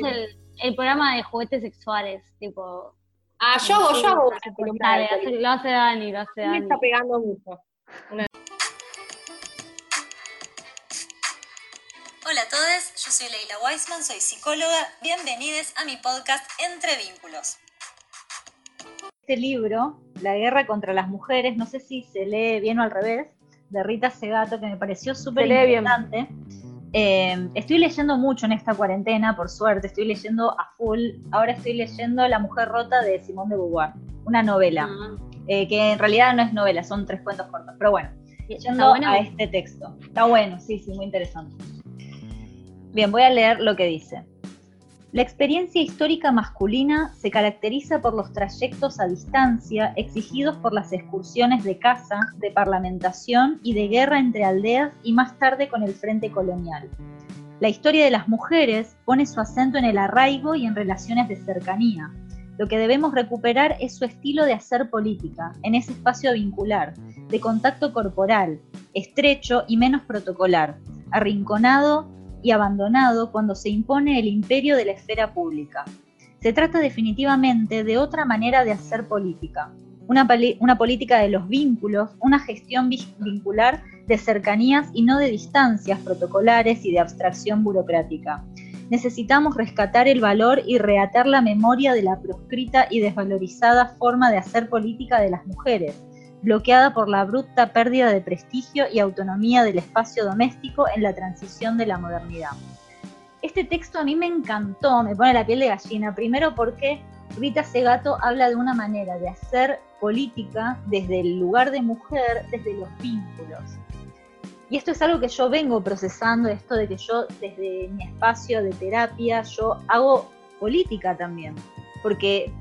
el programa de juguetes sexuales, tipo... Ah, yo hago, yo hago Dale, lo hace Dani, lo hace Me Dani. está pegando mucho. Hola a todos, yo soy Leila Weisman, soy psicóloga. Bienvenidos a mi podcast Entre Vínculos. Este libro, La guerra contra las mujeres, no sé si se lee bien o al revés, de Rita Segato, que me pareció súper lee bien. Eh, estoy leyendo mucho en esta cuarentena, por suerte, estoy leyendo a full. Ahora estoy leyendo La mujer rota de Simone de Beauvoir, una novela, Ah, eh, que en realidad no es novela, son tres cuentos cortos, pero bueno, ¿Está yendo bueno? a este texto. Está bueno, sí, sí, muy interesante. Bien, voy a leer lo que dice. La experiencia histórica masculina se caracteriza por los trayectos a distancia exigidos por las excursiones de caza, de parlamentación y de guerra entre aldeas y más tarde con el frente colonial. La historia de las mujeres pone su acento en el arraigo y en relaciones de cercanía. Lo que debemos recuperar es su estilo de hacer política, en ese espacio vincular, de contacto corporal, estrecho y menos protocolar, arrinconado y abandonado cuando se impone el imperio de la esfera pública. Se trata definitivamente de otra manera de hacer política, una, una política de los vínculos, una gestión vi- vincular de cercanías y no de distancias protocolares y de abstracción burocrática. Necesitamos rescatar el valor y reatar la memoria de la proscrita y desvalorizada forma de hacer política de las mujeres, bloqueada por la abrupta pérdida de prestigio y autonomía del espacio doméstico en la transición de la modernidad. Este texto a mí me encantó, me pone la piel de gallina, primero porque Rita Segato habla de una manera de hacer política desde el lugar de mujer, desde los vínculos. Y esto es algo que yo vengo procesando, esto de que yo desde mi espacio de terapia, yo hago política también, porque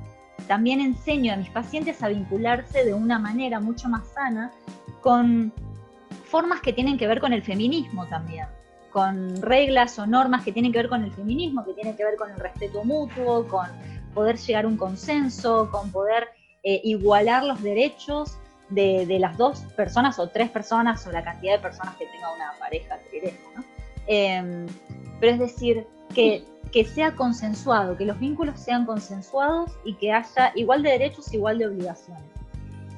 también enseño a mis pacientes a vincularse de una manera mucho más sana con formas que tienen que ver con el feminismo también, con reglas o normas que tienen que ver con el feminismo, que tienen que ver con el respeto mutuo, con poder llegar a un consenso, con poder eh, igualar los derechos de, de, las dos personas o tres personas o la cantidad de personas que tenga una pareja, queremos, pero es decir, que que sea consensuado, que los vínculos sean consensuados y que haya igual de derechos, igual de obligaciones.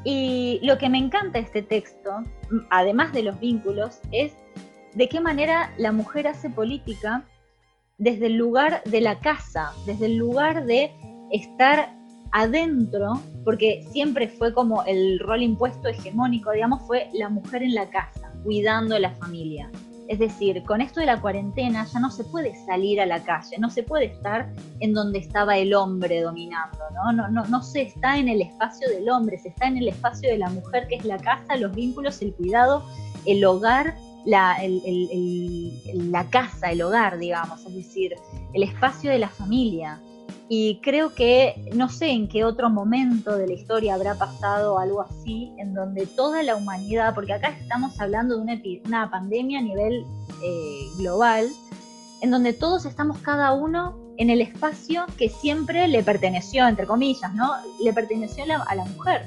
Y lo que me encanta de este texto, además de los vínculos, es de qué manera la mujer hace política desde el lugar de la casa, desde el lugar de estar adentro, porque siempre fue como el rol impuesto hegemónico, digamos, fue la mujer en la casa, cuidando a la familia. Es decir, con esto de la cuarentena ya no se puede salir a la calle, no se puede estar en donde estaba el hombre dominando, ¿no? No, no, no se está en el espacio del hombre, se está en el espacio de la mujer, que es la casa, los vínculos, el cuidado, el hogar, la, el, el, el, la casa, el hogar, digamos, es decir, el espacio de la familia. Y creo que no sé en qué otro momento de la historia habrá pasado algo así, en donde toda la humanidad, porque acá estamos hablando de una, una pandemia a nivel eh, global, en donde todos estamos cada uno en el espacio que siempre le perteneció, entre comillas, ¿no? Le perteneció la, a la mujer.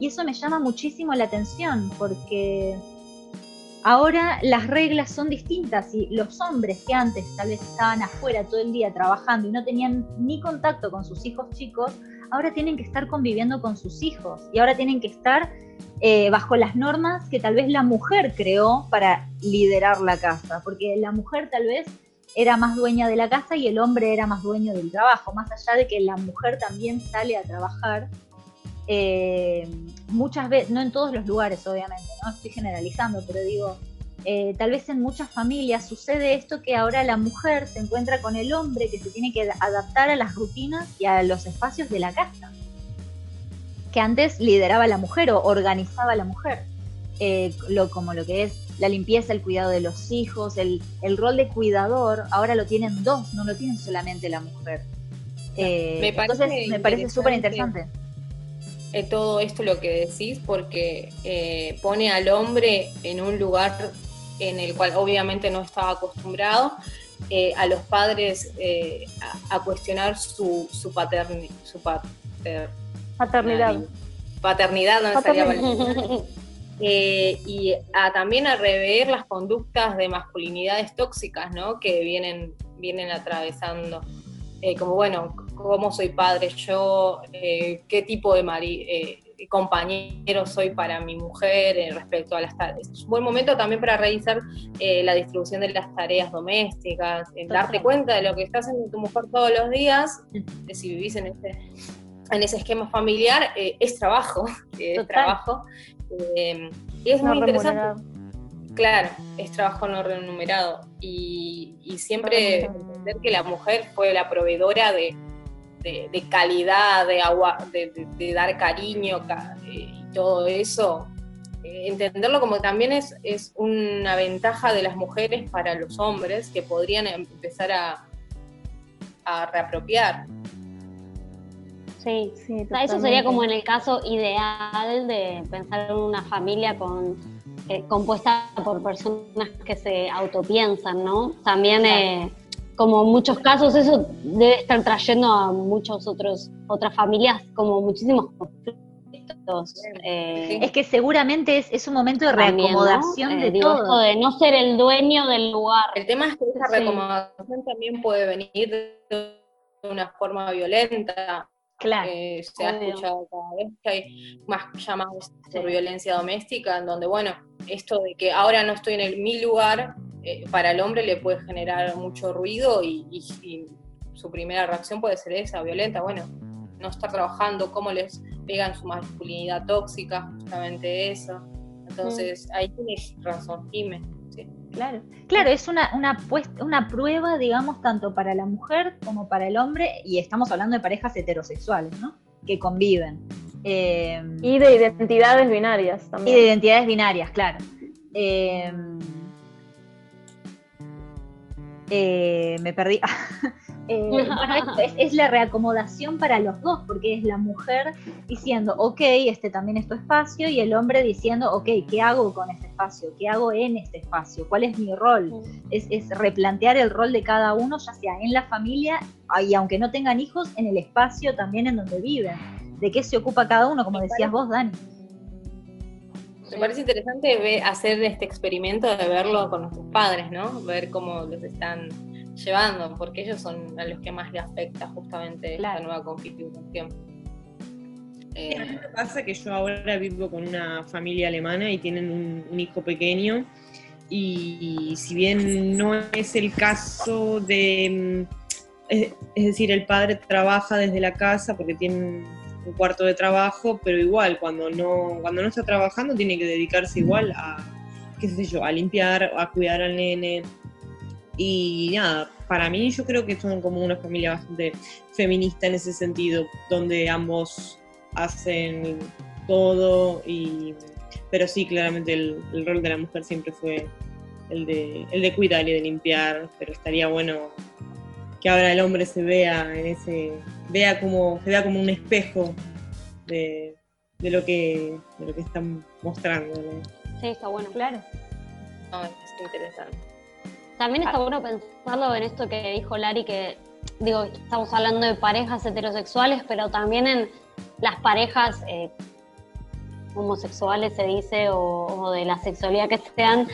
Y eso me llama muchísimo la atención, porque ahora las reglas son distintas y los hombres que antes tal vez estaban afuera todo el día trabajando y no tenían ni contacto con sus hijos chicos, ahora tienen que estar conviviendo con sus hijos y ahora tienen que estar eh, bajo las normas que tal vez la mujer creó para liderar la casa, porque la mujer tal vez era más dueña de la casa y el hombre era más dueño del trabajo, más allá de que la mujer también sale a trabajar. Eh, muchas veces, no en todos los lugares obviamente, no estoy generalizando, pero digo, eh, tal vez en muchas familias sucede esto que ahora la mujer se encuentra con el hombre que se tiene que adaptar a las rutinas y a los espacios de la casa, que antes lideraba la mujer o organizaba la mujer, eh, lo, como lo que es la limpieza, el cuidado de los hijos, el, el rol de cuidador, ahora lo tienen dos, no lo tienen solamente la mujer. Eh, Me parece entonces me parece súper interesante. Eh, todo esto lo que decís porque eh, pone al hombre en un lugar en el cual obviamente no estaba acostumbrado, eh, a los padres a, a cuestionar su, su, paterni- su pater- Paternidad. paternidad, no Paternidad. y a, también a rever las conductas de masculinidades tóxicas, ¿no? Que vienen, vienen atravesando. Eh, como, bueno, ¿cómo soy padre yo? Eh, ¿Qué tipo de mari eh, compañero soy para mi mujer respecto a las tareas? Es un buen momento también para revisar la distribución de las tareas domésticas, darte cuenta de lo que está haciendo tu mujer todos los días, de si vivís en ese, en ese esquema familiar, es trabajo, es trabajo. y es muy interesante. Claro, es trabajo no remunerado. Y, y siempre entender que la mujer fue la proveedora de, de- de calidad, de agua, de, de- de dar cariño ca- eh, y todo eso. eh, entenderlo como también es, es una ventaja de las mujeres para los hombres que podrían empezar a, a reapropiar. Sí, Sí, O sea, eso sería como en el caso ideal de pensar en una familia con, eh, compuesta por personas que se autopiensan, ¿no? También, eh, como en muchos casos, eso debe estar trayendo a muchos otros otras familias como muchísimos conflictos. eh, Es que seguramente es, es un momento de también, ¿no? reacomodación Eh, de digo, todo. de no ser el dueño del lugar. El tema es que esa Sí. recomendación también puede venir de una forma violenta. Claro. Eh, se ha escuchado cada vez que hay más llamados por violencia doméstica, en donde, bueno, esto de que ahora no estoy en el mi lugar, eh, para el hombre le puede generar mucho ruido y, y- y su primera reacción puede ser esa, violenta, bueno, no estar trabajando, cómo les pegan su masculinidad tóxica, justamente eso. Entonces, ahí tienes razón, Jime. Claro, claro, es una, una, puest- una prueba, digamos, tanto para la mujer como para el hombre, y estamos hablando de parejas heterosexuales, ¿no? Que conviven. Eh, Y de identidades binarias y también. de identidades binarias, claro. Eh, eh, me perdí. Eh, bueno, es, es la reacomodación para los dos, porque es la mujer diciendo, ok, este también es tu espacio, y el hombre diciendo, ok, ¿qué hago con este espacio? ¿Qué hago en este espacio? ¿Cuál es mi rol? Es, es replantear el rol de cada uno, ya sea en la familia, y aunque no tengan hijos, en el espacio también en donde viven. ¿De qué se ocupa cada uno, como decías vos, Dani? Me parece interesante hacer este experimento de verlo con nuestros padres, ¿no? Ver cómo los están llevando, porque ellos son a los que más les afecta justamente esta nueva configuración. Eh, Lo que pasa es que yo ahora vivo con una familia alemana y tienen un, un hijo pequeño y, si bien no es el caso de, mm, es, es decir, el padre trabaja desde la casa porque tiene un, un cuarto de trabajo, pero igual cuando no cuando no está trabajando tiene que dedicarse igual a qué sé yo, a limpiar, a cuidar al nene y nada, para mí yo creo que son como una familia bastante feminista en ese sentido, donde ambos hacen todo y pero sí claramente el, el rol de la mujer siempre fue el de, el de cuidar y de limpiar, pero estaría bueno que ahora el hombre se vea en ese, vea como, se vea como un espejo de, de lo que de lo que están mostrando. Sí, está bueno. Claro. no, es interesante. También está bueno pensarlo en esto que dijo Lari, que digo, estamos hablando de parejas heterosexuales, pero también en las parejas eh, homosexuales se dice, o, o de la sexualidad que sean,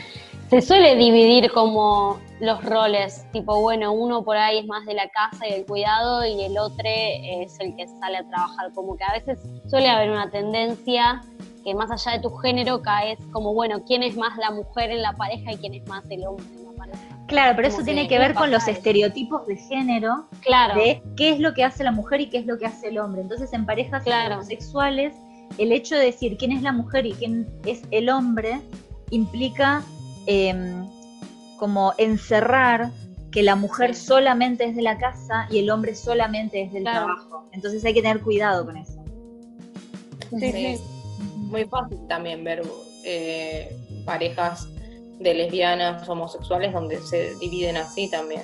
se suele dividir como los roles, tipo, bueno, uno por ahí es más de la casa y del cuidado y el otro es el que sale a trabajar, como que a veces suele haber una tendencia que más allá de tu género caes como, bueno, quién es más la mujer en la pareja y quién es más el hombre. Claro, pero eso tiene que ver con los estereotipos de género, claro. de qué es lo que hace la mujer y qué es lo que hace el hombre. Entonces, en parejas homosexuales, el hecho de decir quién es la mujer y quién es el hombre implica em, como encerrar que la mujer solamente es de la casa y el hombre solamente es del trabajo. Entonces hay que tener cuidado con eso. Sí, sí. Muy fácil también ver eh, parejas de lesbianas homosexuales donde se dividen así también,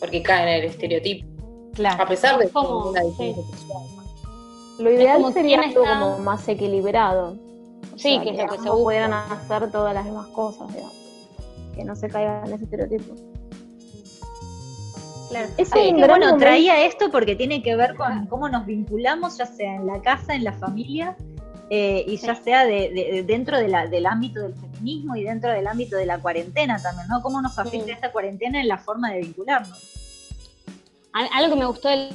porque caen en el estereotipo. Claro. A pesar de como, una diferencia sexual. Lo ideal sería algo como más equilibrado. sí, que, es lo que se pudieran hacer todas las demás cosas, digamos. Que no se caiga en ese estereotipo. Claro. Es bueno, traía esto porque tiene que ver con cómo nos vinculamos, ya sea en la casa, en la familia, eh, y ya sea de, dentro de la, del ámbito del feminismo y dentro del ámbito de la cuarentena también, ¿no? ¿Cómo nos afecta esta cuarentena en la forma de vincularnos? Algo que me gustó del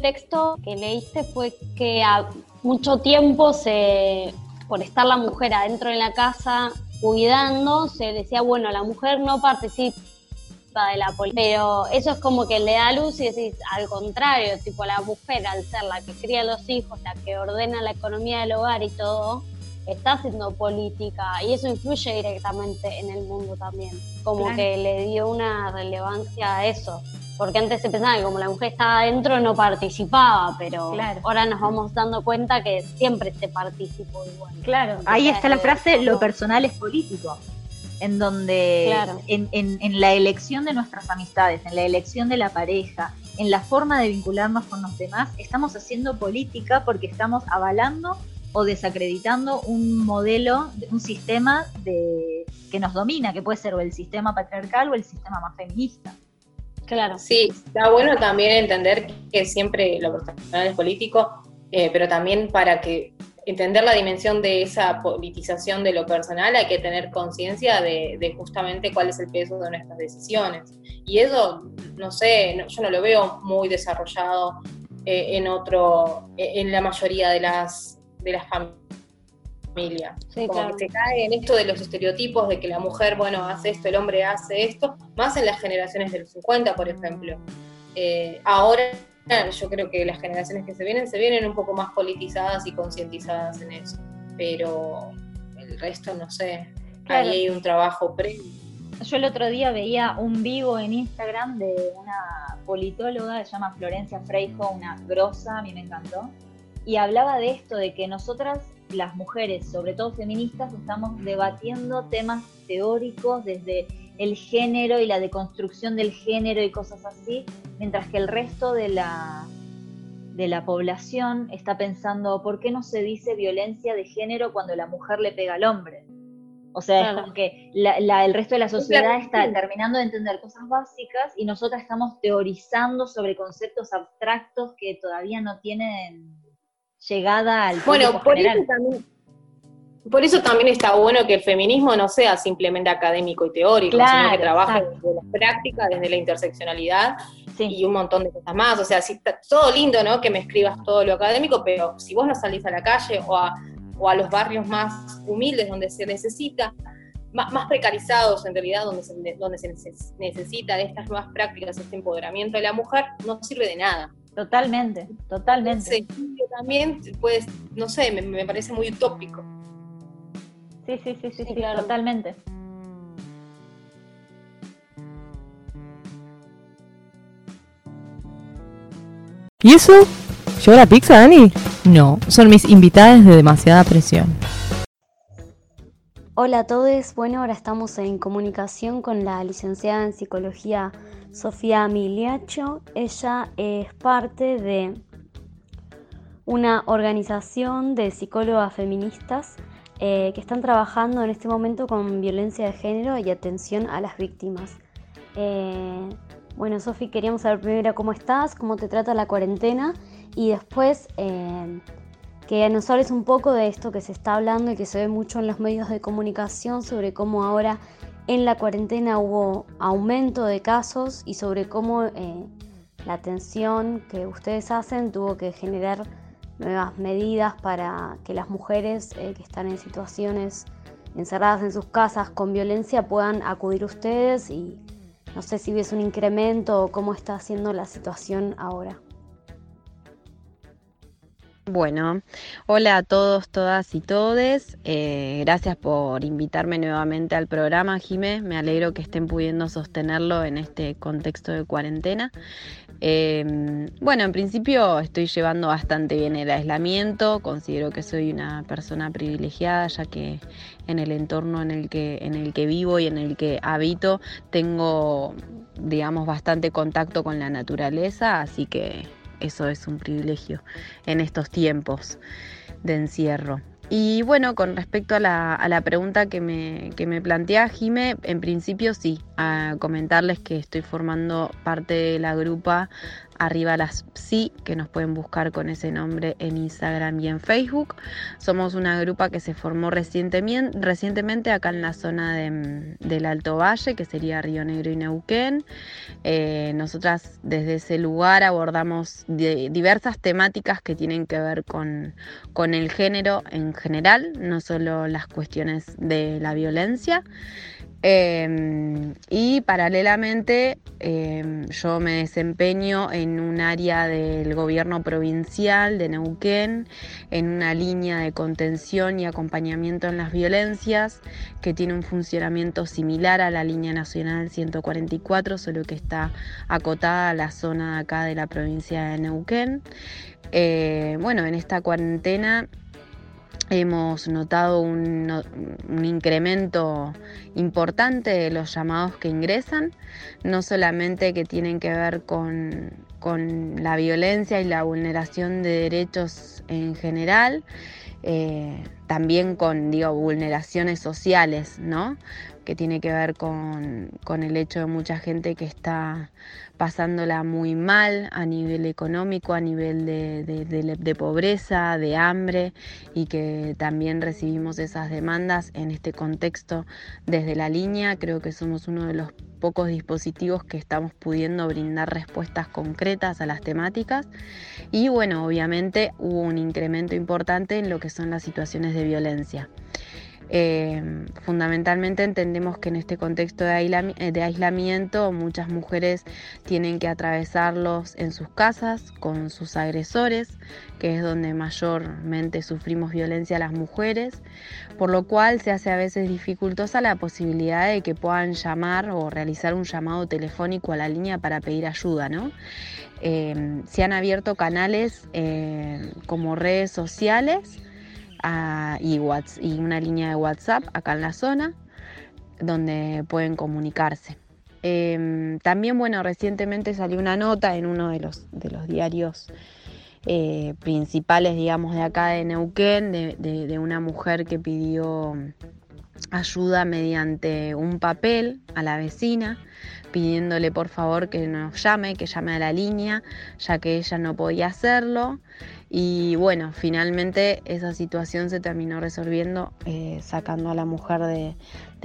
texto que leíste fue que a mucho tiempo se, por estar la mujer adentro de la casa cuidando, se decía, bueno, la mujer no participa de la política. Pero eso es como que le da luz y decís, al contrario, tipo la mujer al ser la que cría a los hijos, la que ordena la economía del hogar y todo, está haciendo política y eso influye directamente en el mundo también. Como que le dio una relevancia a eso. Porque antes se pensaba que como la mujer estaba adentro no participaba, pero ahora nos vamos dando cuenta que siempre se participó igual. Claro, ahí está la frase, lo personal es político en donde en, en, la elección de nuestras amistades, en la elección de la pareja, en la forma de vincularnos con los demás, estamos haciendo política porque estamos avalando o desacreditando un modelo, un sistema de, que nos domina, que puede ser o el sistema patriarcal o el sistema más feminista. Claro. Sí, está bueno también entender que siempre lo personal es político, eh, pero también para que entender la dimensión de esa politización de lo personal, hay que tener conciencia de, justamente cuál es el peso de nuestras decisiones. Y eso, no sé, yo no lo veo muy desarrollado eh, en otro, en la mayoría de las, de las familias. Como que se cae en esto de los estereotipos de que la mujer, bueno, hace esto, el hombre hace esto, más en las generaciones del 50, por ejemplo. Eh, ahora yo creo que las generaciones que se vienen se vienen un poco más politizadas y concientizadas en eso, pero el resto no sé, ahí hay un trabajo previo. Yo el otro día veía un vivo en Instagram de una politóloga, se llama Florencia Freijo, una grosa, a mí me encantó, y hablaba de esto, de que nosotras, las mujeres, sobre todo feministas, estamos debatiendo temas teóricos desde el género y la deconstrucción del género y cosas así, mientras que el resto de la, de la población está pensando, ¿por qué no se dice violencia de género cuando la mujer le pega al hombre? O sea, es como que el resto de la sociedad está terminando de entender cosas básicas y nosotras estamos teorizando sobre conceptos abstractos que todavía no tienen llegada al bueno, por Eso también por eso también está bueno que el feminismo no sea simplemente académico y teórico, sino que trabaje desde la práctica, desde la interseccionalidad y un montón de cosas más. O sea, si está todo lindo, ¿no? Que me escribas todo lo académico, pero si vos no salís a la calle o a, los barrios más humildes donde se necesita, más, precarizados en realidad, donde se, donde se necesita de estas nuevas prácticas, este empoderamiento de la mujer, no sirve de nada. Totalmente, totalmente. también, pues, no sé, me parece muy utópico. Sí, sí, sí, sí, claro. totalmente. ¿Y eso? ¿Lleva la pizza, Dani? No, son mis invitadas de demasiada presión. Hola a todos, bueno, ahora estamos en comunicación con la licenciada en psicología Sofía Miliacho. Ella es parte de una organización de psicólogas feministas eh, que están trabajando en este momento con violencia de género y atención a las víctimas. Eh, bueno, Sofi, queríamos saber primero cómo estás, cómo te trata la cuarentena y después eh, que nos hables un poco de esto que se está hablando y que se ve mucho en los medios de comunicación sobre cómo ahora en la cuarentena hubo aumento de casos y sobre cómo eh, la atención que ustedes hacen tuvo que generar nuevas medidas para que las mujeres eh, que están en situaciones encerradas en sus casas con violencia puedan acudir ustedes y no sé si ves un incremento o cómo está haciendo la situación ahora. Bueno, hola a todos, todas y todes. Eh, gracias por invitarme nuevamente al programa, Jimé. Me alegro que estén pudiendo sostenerlo en este contexto de cuarentena. Em, bueno, en principio estoy llevando bastante bien el aislamiento. Considero que soy una persona privilegiada, ya que en el entorno en el que, en el que vivo y en el que habito tengo, digamos, bastante contacto con la naturaleza, así que eso es un privilegio en estos tiempos de encierro. Y bueno, con respecto a la, pregunta que me, que me plantea Jime, en principio sí, a comentarles que estoy formando parte de la grupa Arriba las Psi, que nos pueden buscar con ese nombre en Instagram y en Facebook. Somos una grupa que se formó recientemente, acá en la zona del Alto Valle, que sería Río Negro y Neuquén. Eh, nosotras desde ese lugar abordamos diversas temáticas que tienen que ver con el género en general, no solo las cuestiones de la violencia. Em, y paralelamente em, yo me desempeño en un área del gobierno provincial de Neuquén, en una línea de contención y acompañamiento en las violencias que tiene un funcionamiento similar a la línea nacional 144, solo que está acotada a la zona de acá de la provincia de Neuquén. Eh, bueno, en esta cuarentena Hemos notado un, incremento importante de los llamados que ingresan, no solamente que tienen que ver con, la violencia y la vulneración de derechos en general, eh, también con digo, vulneraciones sociales, ¿no? que tiene que ver con, el hecho de mucha gente que está pasándola muy mal a nivel económico, a nivel de, pobreza, de hambre y que también recibimos esas demandas en este contexto desde la línea. Creo que somos uno de los pocos dispositivos que estamos pudiendo brindar respuestas concretas a las temáticas y bueno, obviamente hubo un incremento importante en lo que son las situaciones de violencia. Eh, fundamentalmente entendemos que en este contexto eh, de, aislamiento muchas mujeres tienen que atravesarlos en sus casas con sus agresores, que es donde mayormente sufrimos violencia las mujeres, por lo cual se hace a veces dificultosa la posibilidad de que puedan llamar o realizar un llamado telefónico a la línea para pedir ayuda. ¿no? Eh, se han abierto canales como redes sociales, y, y una línea de WhatsApp acá en la zona donde pueden comunicarse. Em, también, bueno, recientemente salió una nota en uno de los, de los diarios eh, principales, digamos, de acá de Neuquén, de, una mujer que pidió ayuda mediante un papel a la vecina, pidiéndole por favor que nos llame, que llame a la línea, ya que ella no podía hacerlo. Y bueno, finalmente esa situación se terminó resolviendo eh, sacando a la mujer de,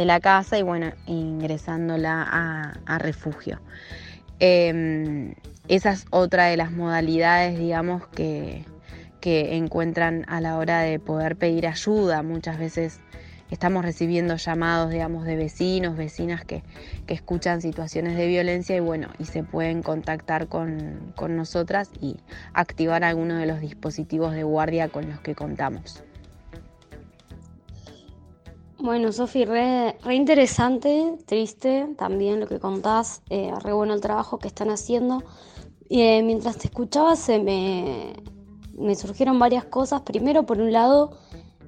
la casa y bueno, ingresándola a, refugio. Em, esa es otra de las modalidades, digamos, que, que encuentran a la hora de poder pedir ayuda. Muchas veces estamos recibiendo llamados, digamos, de vecinos, vecinas que, escuchan situaciones de violencia y bueno, y se pueden contactar con, nosotras y activar alguno de los dispositivos de guardia con los que contamos. Bueno, Sofi, re, interesante, triste también lo que contás, eh, re bueno el trabajo que están haciendo. Eh, mientras te escuchaba se me, me surgieron varias cosas. Primero, por un lado,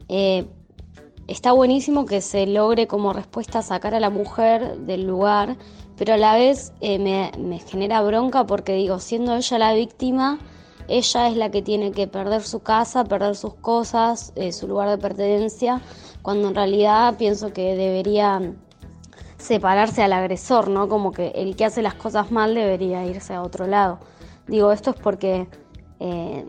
eh, está buenísimo que se logre como respuesta sacar a la mujer del lugar, pero a la vez eh, me, genera bronca porque digo, siendo ella la víctima, ella es la que tiene que perder su casa, perder sus cosas, eh, su lugar de pertenencia, cuando en realidad pienso que debería separarse al agresor, ¿no? Como que el que hace las cosas mal debería irse a otro lado. Digo, esto es porque... Eh,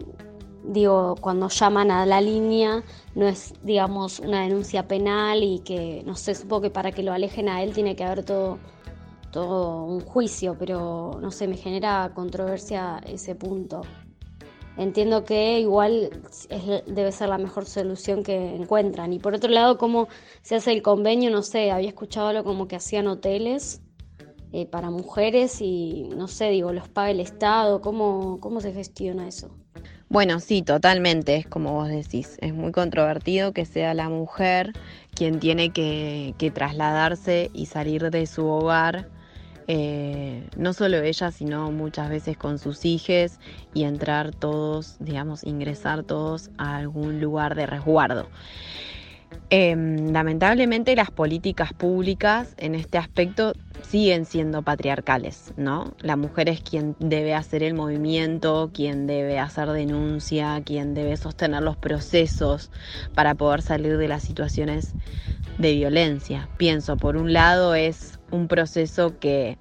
digo, cuando llaman a la línea, no es, digamos, una denuncia penal y que, no sé, supongo que para que lo alejen a él tiene que haber todo, todo un juicio, pero no sé, me genera controversia ese punto. Entiendo que igual debe ser la mejor solución que encuentran. Y por otro lado, ¿cómo se hace el convenio? No sé, había escuchado algo como que hacían hoteles eh, para mujeres y no sé, digo, los paga el Estado, ¿cómo, cómo se gestiona eso? Bueno, sí, totalmente, es como vos decís, es muy controvertido que sea la mujer quien tiene que, trasladarse y salir de su hogar, eh, no solo ella, sino muchas veces con sus hijos y entrar todos, digamos, ingresar todos a algún lugar de resguardo. Em, lamentablemente las políticas públicas en este aspecto siguen siendo patriarcales, ¿no? La mujer es quien debe hacer el movimiento, quien debe hacer denuncia, quien debe sostener los procesos para poder salir de las situaciones de violencia. Pienso, por un lado es un proceso que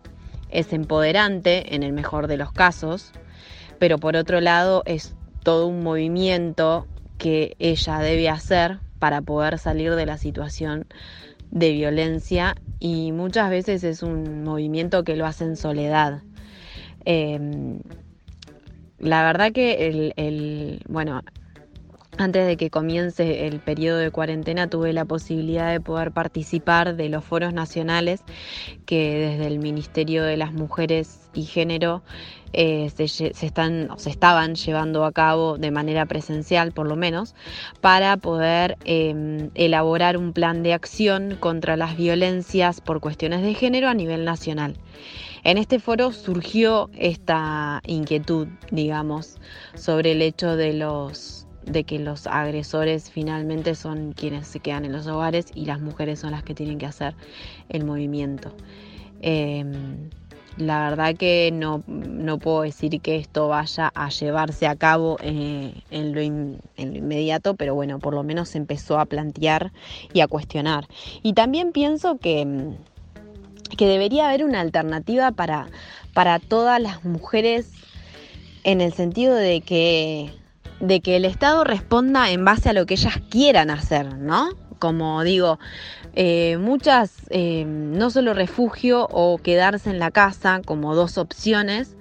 es empoderante en el mejor de los casos, pero por otro lado es todo un movimiento que ella debe hacer para poder salir de la situación de violencia y muchas veces es un movimiento que lo hace en soledad. Em, la verdad que el, el, bueno, antes de que comience el periodo de cuarentena tuve la posibilidad de poder participar de los foros nacionales que desde el Ministerio de las Mujeres y Género eh, se, están, se estaban llevando a cabo de manera presencial por lo menos para poder em, elaborar un plan de acción contra las violencias por cuestiones de género a nivel nacional. En este foro surgió esta inquietud, digamos, sobre el hecho de los de que los agresores finalmente son quienes se quedan en los hogares y las mujeres son las que tienen que hacer el movimiento. Em, la verdad que no, puedo decir que esto vaya a llevarse a cabo eh, en, lo inmediato, pero bueno, por lo menos se empezó a plantear y a cuestionar. Y también pienso que, que debería haber una alternativa para, para todas las mujeres en el sentido de que de que el Estado responda en base a lo que ellas quieran hacer, ¿no? Como digo, eh, muchas, eh, no solo refugio o quedarse en la casa como dos opciones,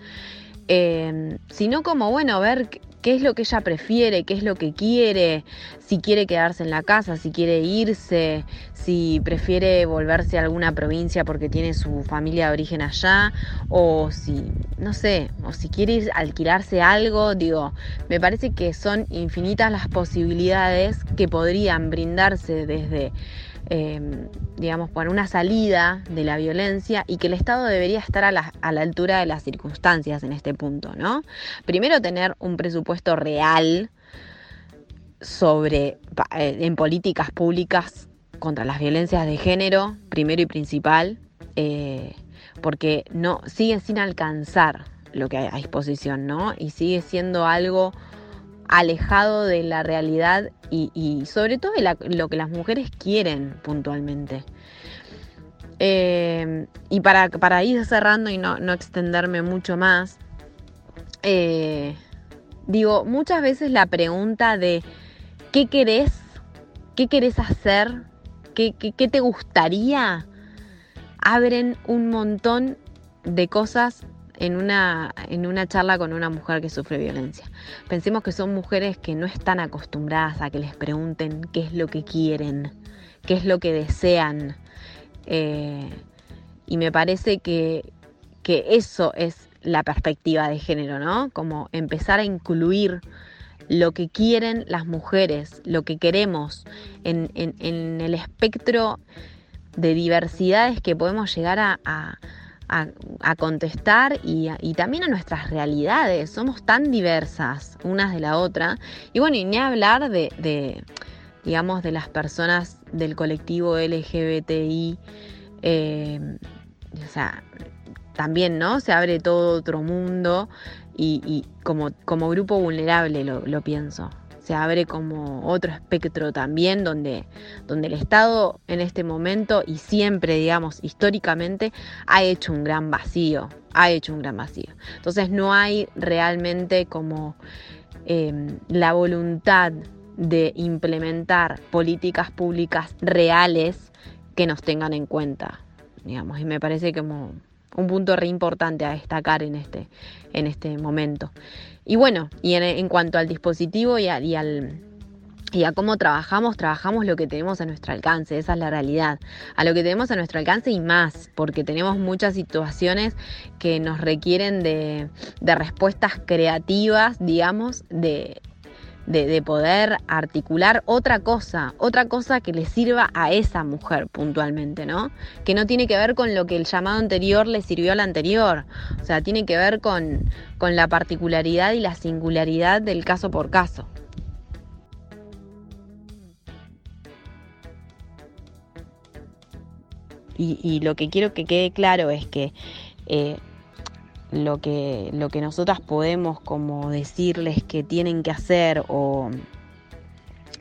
eh, sino como, bueno, ver qué es lo que ella prefiere, qué es lo que quiere, si quiere quedarse en la casa, si quiere irse, si prefiere volverse a alguna provincia porque tiene su familia de origen allá, o si, no sé, o si quiere alquilarse algo, digo, me parece que son infinitas las posibilidades que podrían brindarse desde Em, digamos, por una salida de la violencia y que el Estado debería estar a la, altura de las circunstancias en este punto, ¿no? Primero tener un presupuesto real sobre, eh, en políticas públicas contra las violencias de género, primero y principal, eh, porque no, sigue sin alcanzar lo que hay a disposición, ¿no? Y sigue siendo algo alejado de la realidad y, sobre todo de lo que las mujeres quieren puntualmente. Eh, y para, para, ir cerrando y no, extenderme mucho más, eh, digo, muchas veces la pregunta de ¿qué querés? ¿Qué querés hacer? ¿Qué, qué te gustaría? Abren un montón de cosas en una, en una charla con una mujer que sufre violencia. Pensemos que son mujeres que no están acostumbradas a que les pregunten qué es lo que quieren, qué es lo que desean. Eh, y me parece que, eso es la perspectiva de género, ¿no? Como empezar a incluir lo que quieren las mujeres, lo que queremos en, el espectro de diversidades que podemos llegar a, contestar y, también a nuestras realidades. Somos tan diversas unas de la otra. Y bueno, y ni hablar de, digamos, de las personas del colectivo LGBTI. Eh, o sea, también, ¿no? Se abre todo otro mundo y, como grupo vulnerable lo pienso se abre como otro espectro también donde, donde el Estado en este momento y siempre, digamos, históricamente ha hecho un gran vacío, ha hecho un gran vacío. Entonces no hay realmente como em, la voluntad de implementar políticas públicas reales que nos tengan en cuenta, digamos, y me parece como un punto re importante a destacar en este, en este momento. Y bueno, y en, cuanto al dispositivo y, y al y a cómo trabajamos, trabajamos lo que tenemos a nuestro alcance, esa es la realidad, a lo que tenemos a nuestro alcance y más, porque tenemos muchas situaciones que nos requieren de, de respuestas creativas, digamos, de, de, poder articular otra cosa, otra cosa que le sirva a esa mujer puntualmente, ¿no? Que no tiene que ver con lo que el llamado anterior le sirvió al anterior, o sea, tiene que ver con, con la particularidad y la singularidad del caso por caso. Y, lo que quiero que quede claro es que eh, lo que, lo que nosotras podemos como decirles que tienen que hacer o,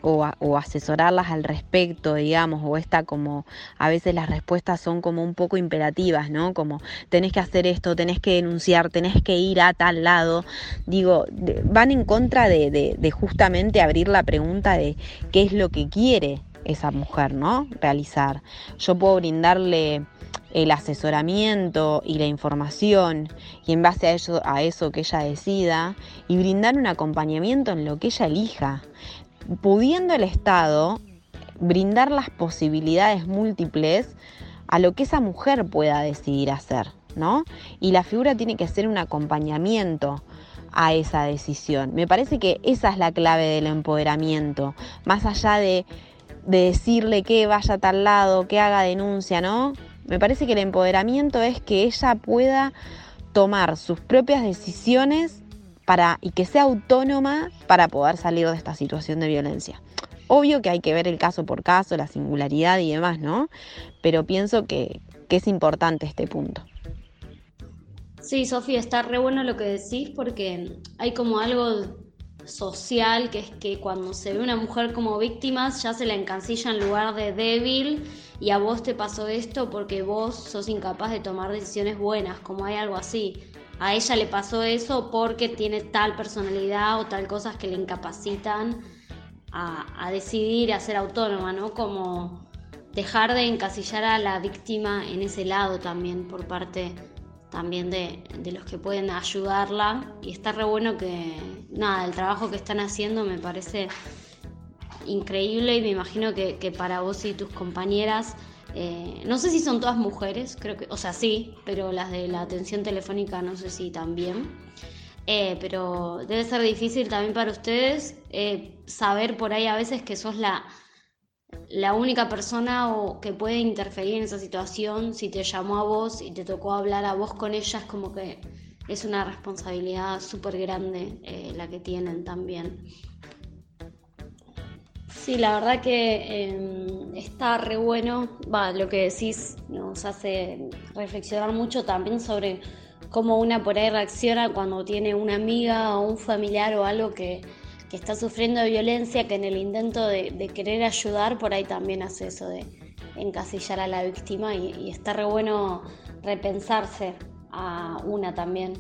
o, asesorarlas al respecto, digamos, o esta como a veces las respuestas son como un poco imperativas, ¿no? Como tenés que hacer esto, tenés que denunciar, tenés que ir a tal lado. Digo, van en contra de, de justamente abrir la pregunta de qué es lo que quiere esa mujer, ¿no? Realizar. Yo puedo brindarle el asesoramiento y la información y en base a eso, a eso que ella decida y brindar un acompañamiento en lo que ella elija, pudiendo el Estado brindar las posibilidades múltiples a lo que esa mujer pueda decidir hacer, ¿no? Y la figura tiene que ser un acompañamiento a esa decisión. Me parece que esa es la clave del empoderamiento, más allá de, de decirle que vaya a tal lado, que haga denuncia, ¿no? Me parece que el empoderamiento es que ella pueda tomar sus propias decisiones para, y que sea autónoma para poder salir de esta situación de violencia. Obvio que hay que ver el caso por caso, la singularidad y demás, ¿no? Pero pienso que, que es importante este punto. Sí, Sofía, está re bueno lo que decís porque hay como algo social que es que cuando se ve una mujer como víctima ya se la encancilla en lugar de débil y a vos te pasó esto porque vos sos incapaz de tomar decisiones buenas, como hay algo así. A ella le pasó eso porque tiene tal personalidad o tal cosas que le incapacitan a, decidir, a ser autónoma, ¿no? Como dejar de encasillar a la víctima en ese lado también por parte también de, los que pueden ayudarla y está re bueno que nada, el trabajo que están haciendo me parece increíble y me imagino que, para vos y tus compañeras, eh, no sé si son todas mujeres, creo que, o sea, sí, pero las de la atención telefónica no sé si también. Eh, pero debe ser difícil también para ustedes eh, saber por ahí a veces que sos la, la única persona o que puede interferir en esa situación. Si te llamó a vos y te tocó hablar a vos con ella, es como que es una responsabilidad súper grande la que tienen también. Sí, la verdad que em, está re bueno. Va, lo que decís nos hace reflexionar mucho también sobre cómo una por ahí reacciona cuando tiene una amiga o un familiar o algo que, está sufriendo de violencia, que en el intento de, querer ayudar, por ahí también hace eso de encasillar a la víctima y, está re bueno repensarse a una también,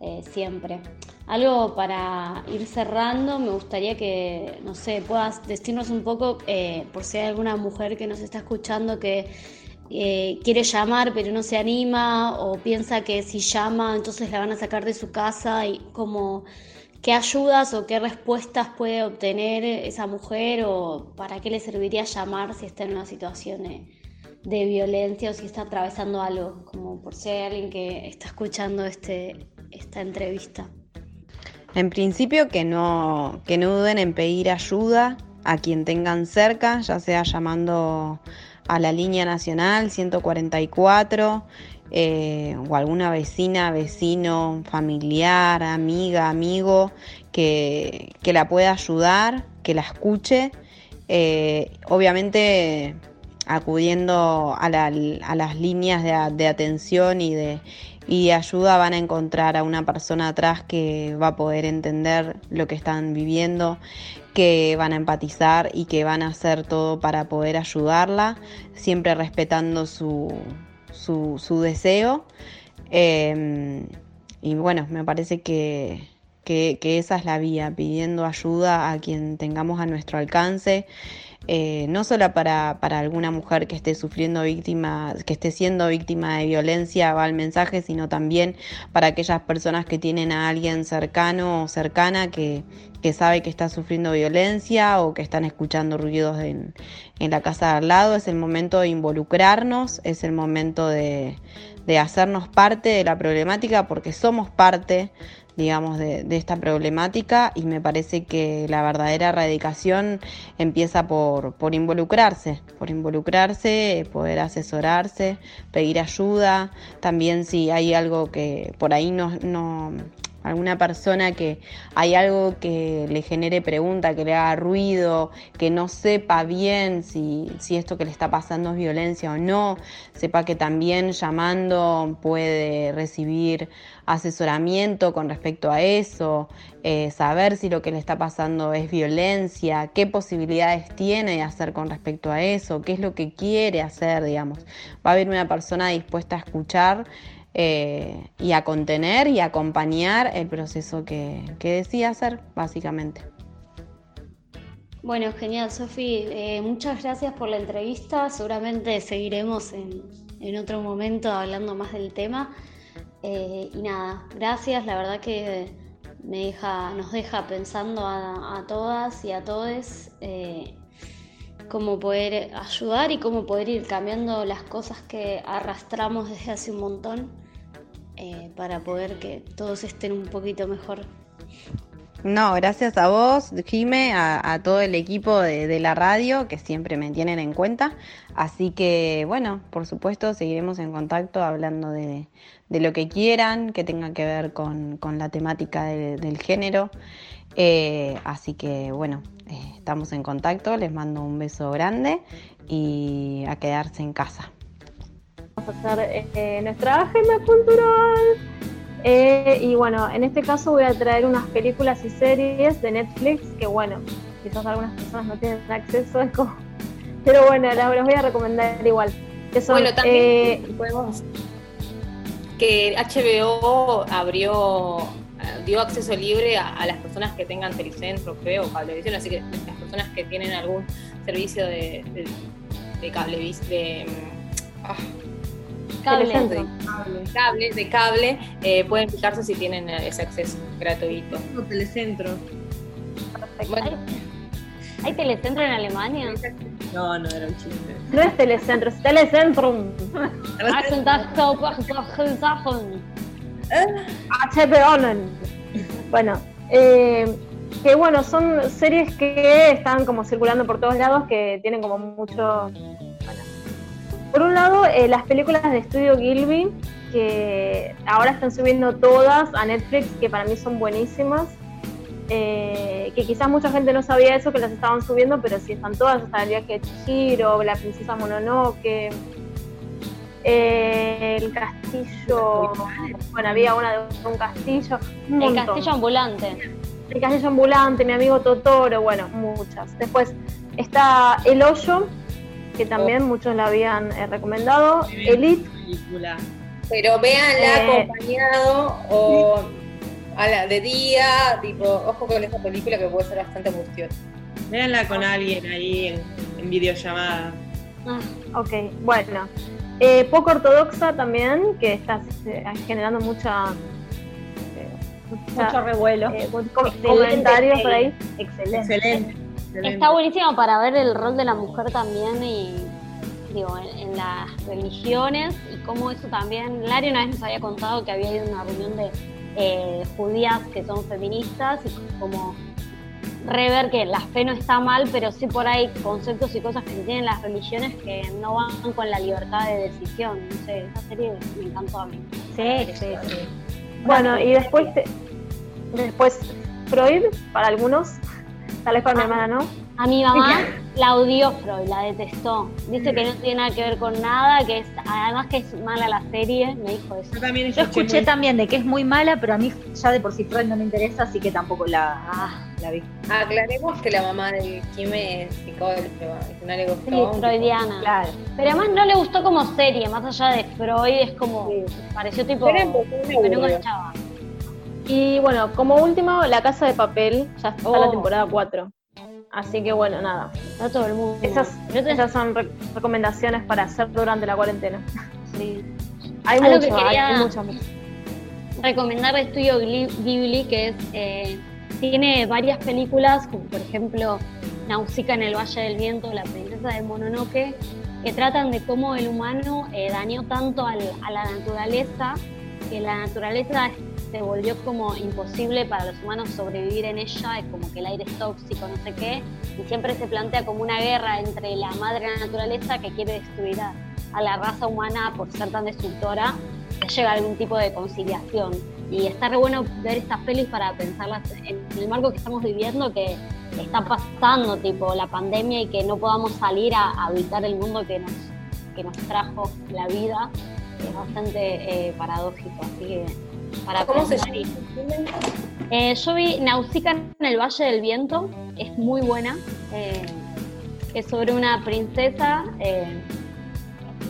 eh, siempre. Algo para ir cerrando, me gustaría que, no sé, puedas decirnos un poco, eh, por si hay alguna mujer que nos está escuchando que eh, quiere llamar pero no se anima o piensa que si llama entonces la van a sacar de su casa y como qué ayudas o qué respuestas puede obtener esa mujer o para qué le serviría llamar si está en una situación de, violencia o si está atravesando algo, como por hay alguien que está escuchando este, esta entrevista. En principio que no, que no duden en pedir ayuda a quien tengan cerca, ya sea llamando a la línea nacional 144 eh, o alguna vecina, vecino, familiar, amiga, amigo que, la pueda ayudar, que la escuche. Eh, obviamente acudiendo a, las líneas de atención y de, y ayuda van a encontrar a una persona atrás que va a poder entender lo que están viviendo, que van a empatizar y que van a hacer todo para poder ayudarla, siempre respetando su, su, deseo. Em, y bueno, me parece que, que esa es la vía, pidiendo ayuda a quien tengamos a nuestro alcance. Eh, no solo para, para, alguna mujer que esté sufriendo víctima, que esté siendo víctima de violencia va el mensaje, sino también para aquellas personas que tienen a alguien cercano o cercana que, que sabe que está sufriendo violencia o que están escuchando ruidos en, en la casa de al lado. Es el momento de involucrarnos, es el momento de, de hacernos parte de la problemática porque somos parte digamos, de, de, esta problemática y me parece que la verdadera erradicación empieza por, por involucrarse, por involucrarse, poder asesorarse, pedir ayuda, también si hay algo que por ahí no, no alguna persona que hay algo que le genere pregunta, que le haga ruido, que no sepa bien si, si, esto que le está pasando es violencia o no, sepa que también llamando puede recibir asesoramiento con respecto a eso, eh, saber si lo que le está pasando es violencia, qué posibilidades tiene de hacer con respecto a eso, qué es lo que quiere hacer, digamos. Va a haber una persona dispuesta a escuchar eh, y a contener y acompañar el proceso que, que decía hacer, básicamente. Bueno, genial, Sofi. Eh, muchas gracias por la entrevista. Seguramente seguiremos en, en, otro momento hablando más del tema. Eh, y nada, gracias. La verdad que me deja, nos deja pensando a, a todas y a todos cómo poder ayudar y cómo poder ir cambiando las cosas que arrastramos desde hace un montón eh, para poder que todos estén un poquito mejor. No, gracias a vos, Jime, a, todo el equipo de, la radio que siempre me tienen en cuenta. Así que, bueno, por supuesto, seguiremos en contacto hablando de, lo que quieran, que tenga que ver con, la temática de, del género. Eh, así que, bueno, eh, estamos en contacto. Les mando un beso grande y a quedarse en casa. Vamos a hacer eh, nuestra agenda cultural. Eh, y bueno, en este caso voy a traer unas películas y series de Netflix que bueno, quizás algunas personas no tienen acceso, es como... pero bueno, las voy a recomendar igual. Que son, bueno, también eh, podemos que HBO abrió dio acceso libre a, a, las personas que tengan telecentro, creo, o cablevisión, así que las personas que tienen algún servicio de, de, de cable, de, ah, cable. De cable, de cable eh, pueden fijarse si tienen ese acceso gratuito. No, telecentro. Bueno. ¿Hay, ¿Hay telecentro en Alemania? No, no era un chiste. No es telecentro, es telecentrum. Bueno, eh, que bueno, son series que están como circulando por todos lados, que tienen como mucho... Por un lado, eh, las películas de estudio Gilby, que ahora están subiendo todas a Netflix, que para mí son buenísimas. Eh, que quizás mucha gente no sabía eso, que las estaban subiendo, pero sí están todas, hasta el viaje de Chihiro, la princesa Mononoke, eh, el castillo, bueno, había una de un castillo. Un el castillo ambulante. El castillo ambulante, mi amigo Totoro, bueno, muchas. Después está El Hoyo, que también oh. muchos la habían eh, recomendado. Elite. Película. Pero véanla eh, acompañado o a la, de día, tipo, ojo con esa película que puede ser bastante angustiosa. Véanla con alguien ahí en, en videollamada. Ah, ok, bueno. Eh, poco ortodoxa también, que está eh, generando mucha, mucha, mucho revuelo. comentarios por ahí. Excelente. Excelente. Excelente. Está buenísimo para ver el rol de la mujer también y digo, en, en, las religiones y cómo eso también. Lari una vez nos había contado que había ido a una reunión de eh, judías que son feministas y como rever que la fe no está mal, pero sí por ahí conceptos y cosas que tienen las religiones que no van con la libertad de decisión. No sé, esa serie me encantó a mí. Sí, sí, sí. Bueno, y después, después Freud, para algunos, tal vez para mi hermana no. A mi mamá la odió Freud, la detestó. Dice que no tiene nada que ver con nada, que es además que es mala la serie, me dijo eso. Yo, también Yo escuché también de que es muy mala, pero a mí ya de por sí Freud no me interesa, así que tampoco la, ah, la vi. Aclaremos que la mamá de Kime es psicóloga, que no le gustó. Sí, freudiana. Claro. Pero además no le gustó como serie, más allá de Freud, es como, sí. pareció tipo, que no enganchaba. Y bueno, como último, La Casa de Papel, ya está la Oh. temporada 4. Así que bueno, nada. No todo el mundo. Esas, esas son re- recomendaciones para hacer durante la cuarentena. Sí. Hay Algo mucho, que hay, quería- hay mucho, mucho. recomendar de Estudio Ghibli, que es eh, tiene varias películas, como por ejemplo Nausicaa en el Valle del Viento, La princesa de Mononoke, que tratan de cómo el humano eh, dañó tanto al- a la naturaleza, que la naturaleza se volvió como imposible para los humanos sobrevivir en ella, es como que el aire es tóxico, no sé qué, y siempre se plantea como una guerra entre la madre naturaleza que quiere destruir a, la raza humana por ser tan destructora, que llega a algún tipo de conciliación. Y está re bueno ver estas pelis para pensarlas en el marco que estamos viviendo, que está pasando, tipo la pandemia y que no podamos salir a, a habitar el mundo que nos, que nos trajo la vida, es bastante eh, paradójico. Así que para ¿Cómo se llama? Eh, yo vi Nausicaa en el Valle del Viento, es muy buena, eh, es sobre una princesa eh,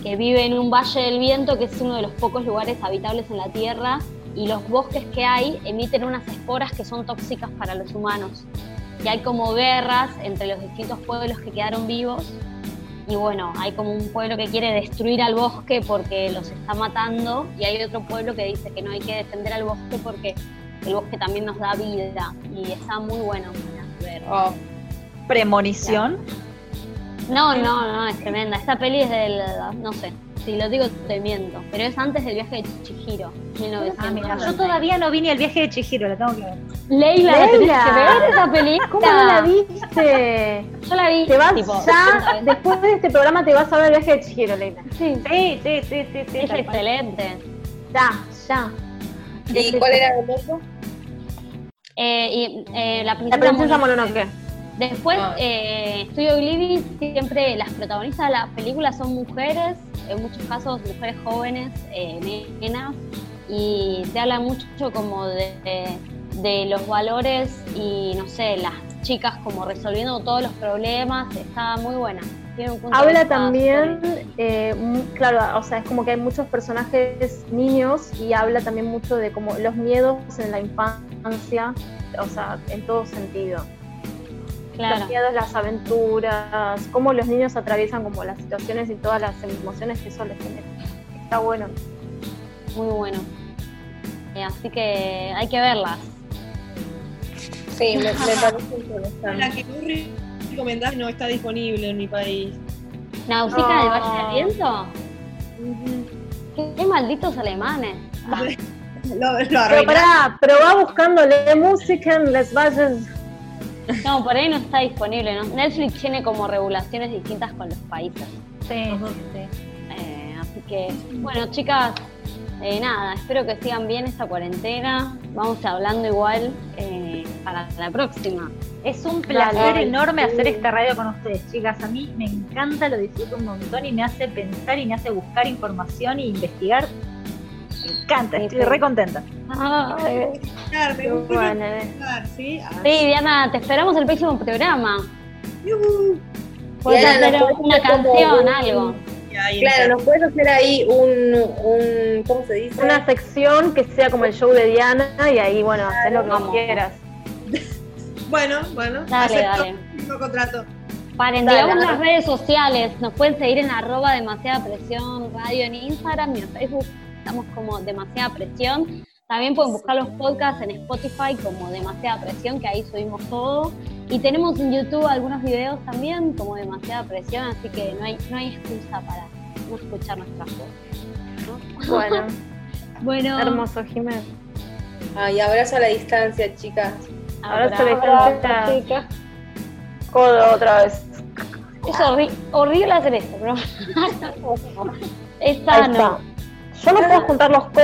que vive en un Valle del Viento, que es uno de los pocos lugares habitables en la Tierra, y los bosques que hay emiten unas esporas que son tóxicas para los humanos. Y hay como guerras entre los distintos pueblos que quedaron vivos, y bueno, hay como un pueblo que quiere destruir al bosque porque los está matando, y hay otro pueblo que dice que no hay que defender al bosque porque el bosque también nos da vida y está muy bueno ver. Oh. Premonición. No, no, no, es tremenda. Esta peli es del, no sé, si lo digo te miento, pero es antes del viaje de Chihiro, 1900. Ah, mira, yo todavía no vi ni el viaje de Chihiro, la tengo que ver. Leila, ¿la tenés que ver esa película? ¿Cómo no la viste? Yo la vi, Te vas tipo, ya, después de este programa te vas a ver el viaje de Chihiro, Leila. Sí, Sí, sí, sí, sí, sí. es excelente. Ya, ya. ¿Y cuál era el otro? Eh, y, eh, la La princesa, princesa Mononoke. Mononoke. Después, Ah. eh, Studio Ghibli siempre las protagonistas de las películas son mujeres, en muchos casos mujeres jóvenes, eh, nenas, y te habla mucho como de, de- de los valores y no sé, las chicas como resolviendo todos los problemas, está muy buena. Tiene un punto de Habla también, eh, claro, o sea, es como que hay muchos personajes niños y habla también mucho de como los miedos en la infancia, o sea, en todo sentido. Claro. Los miedos, las aventuras, cómo los niños atraviesan como las situaciones y todas las emociones que eso les genera. Está bueno. Muy bueno. Eh, así que hay que verlas. Sí, me, me parece La interesante. que vos recomendás no está disponible en mi país. ¿Nausicaa del Valle Ah. del Viento? ¿Qué, qué malditos alemanes. Lo, lo Pero pará, pero va buscándole música en les valles. No, por ahí no está disponible. ¿no? Netflix tiene como regulaciones distintas con los países. Sí, Ajá. sí. Eh, así que, bueno, chicas, eh, nada, espero que sigan bien esta cuarentena. Vamos hablando igual eh, para la próxima. Es un placer Dale. enorme hacer esta radio con ustedes, chicas. A mí me encanta, lo disfruto un montón y me hace pensar y me hace buscar información e investigar. Me encanta, estoy sí. re contenta. Ay. Claro, me gusta Bueno, eh. ¿sí? Sí, Diana, te esperamos el próximo programa. Puedes Diana, hacer nos una hacer canción, un- algo. Claro, nos puedes hacer ahí un, un ¿cómo se dice? una sección que sea como el show de Diana y ahí, bueno, hacer lo que Vamos. quieras. Bueno, bueno. Dale, acepto dale. mismo contrato. Paren, Dale, digamos dale. las redes sociales. Nos pueden seguir en arroba demasiada presión radio en Instagram y en Facebook. Estamos como demasiada presión. También pueden buscar los podcasts en Spotify como demasiada presión, que ahí subimos todo. Y tenemos en YouTube algunos videos también como demasiada presión, así que no hay, no hay excusa para no escuchar nuestras voces. ¿no? Bueno, Bueno, hermoso, Jiménez. Ay, abrazo a la distancia, chicas. Ahora se le abrazo, está- chicas. Codo otra vez. Es horri- horrible hacer esto, pero es Ahí sano. Yo no puedo juntar los codos.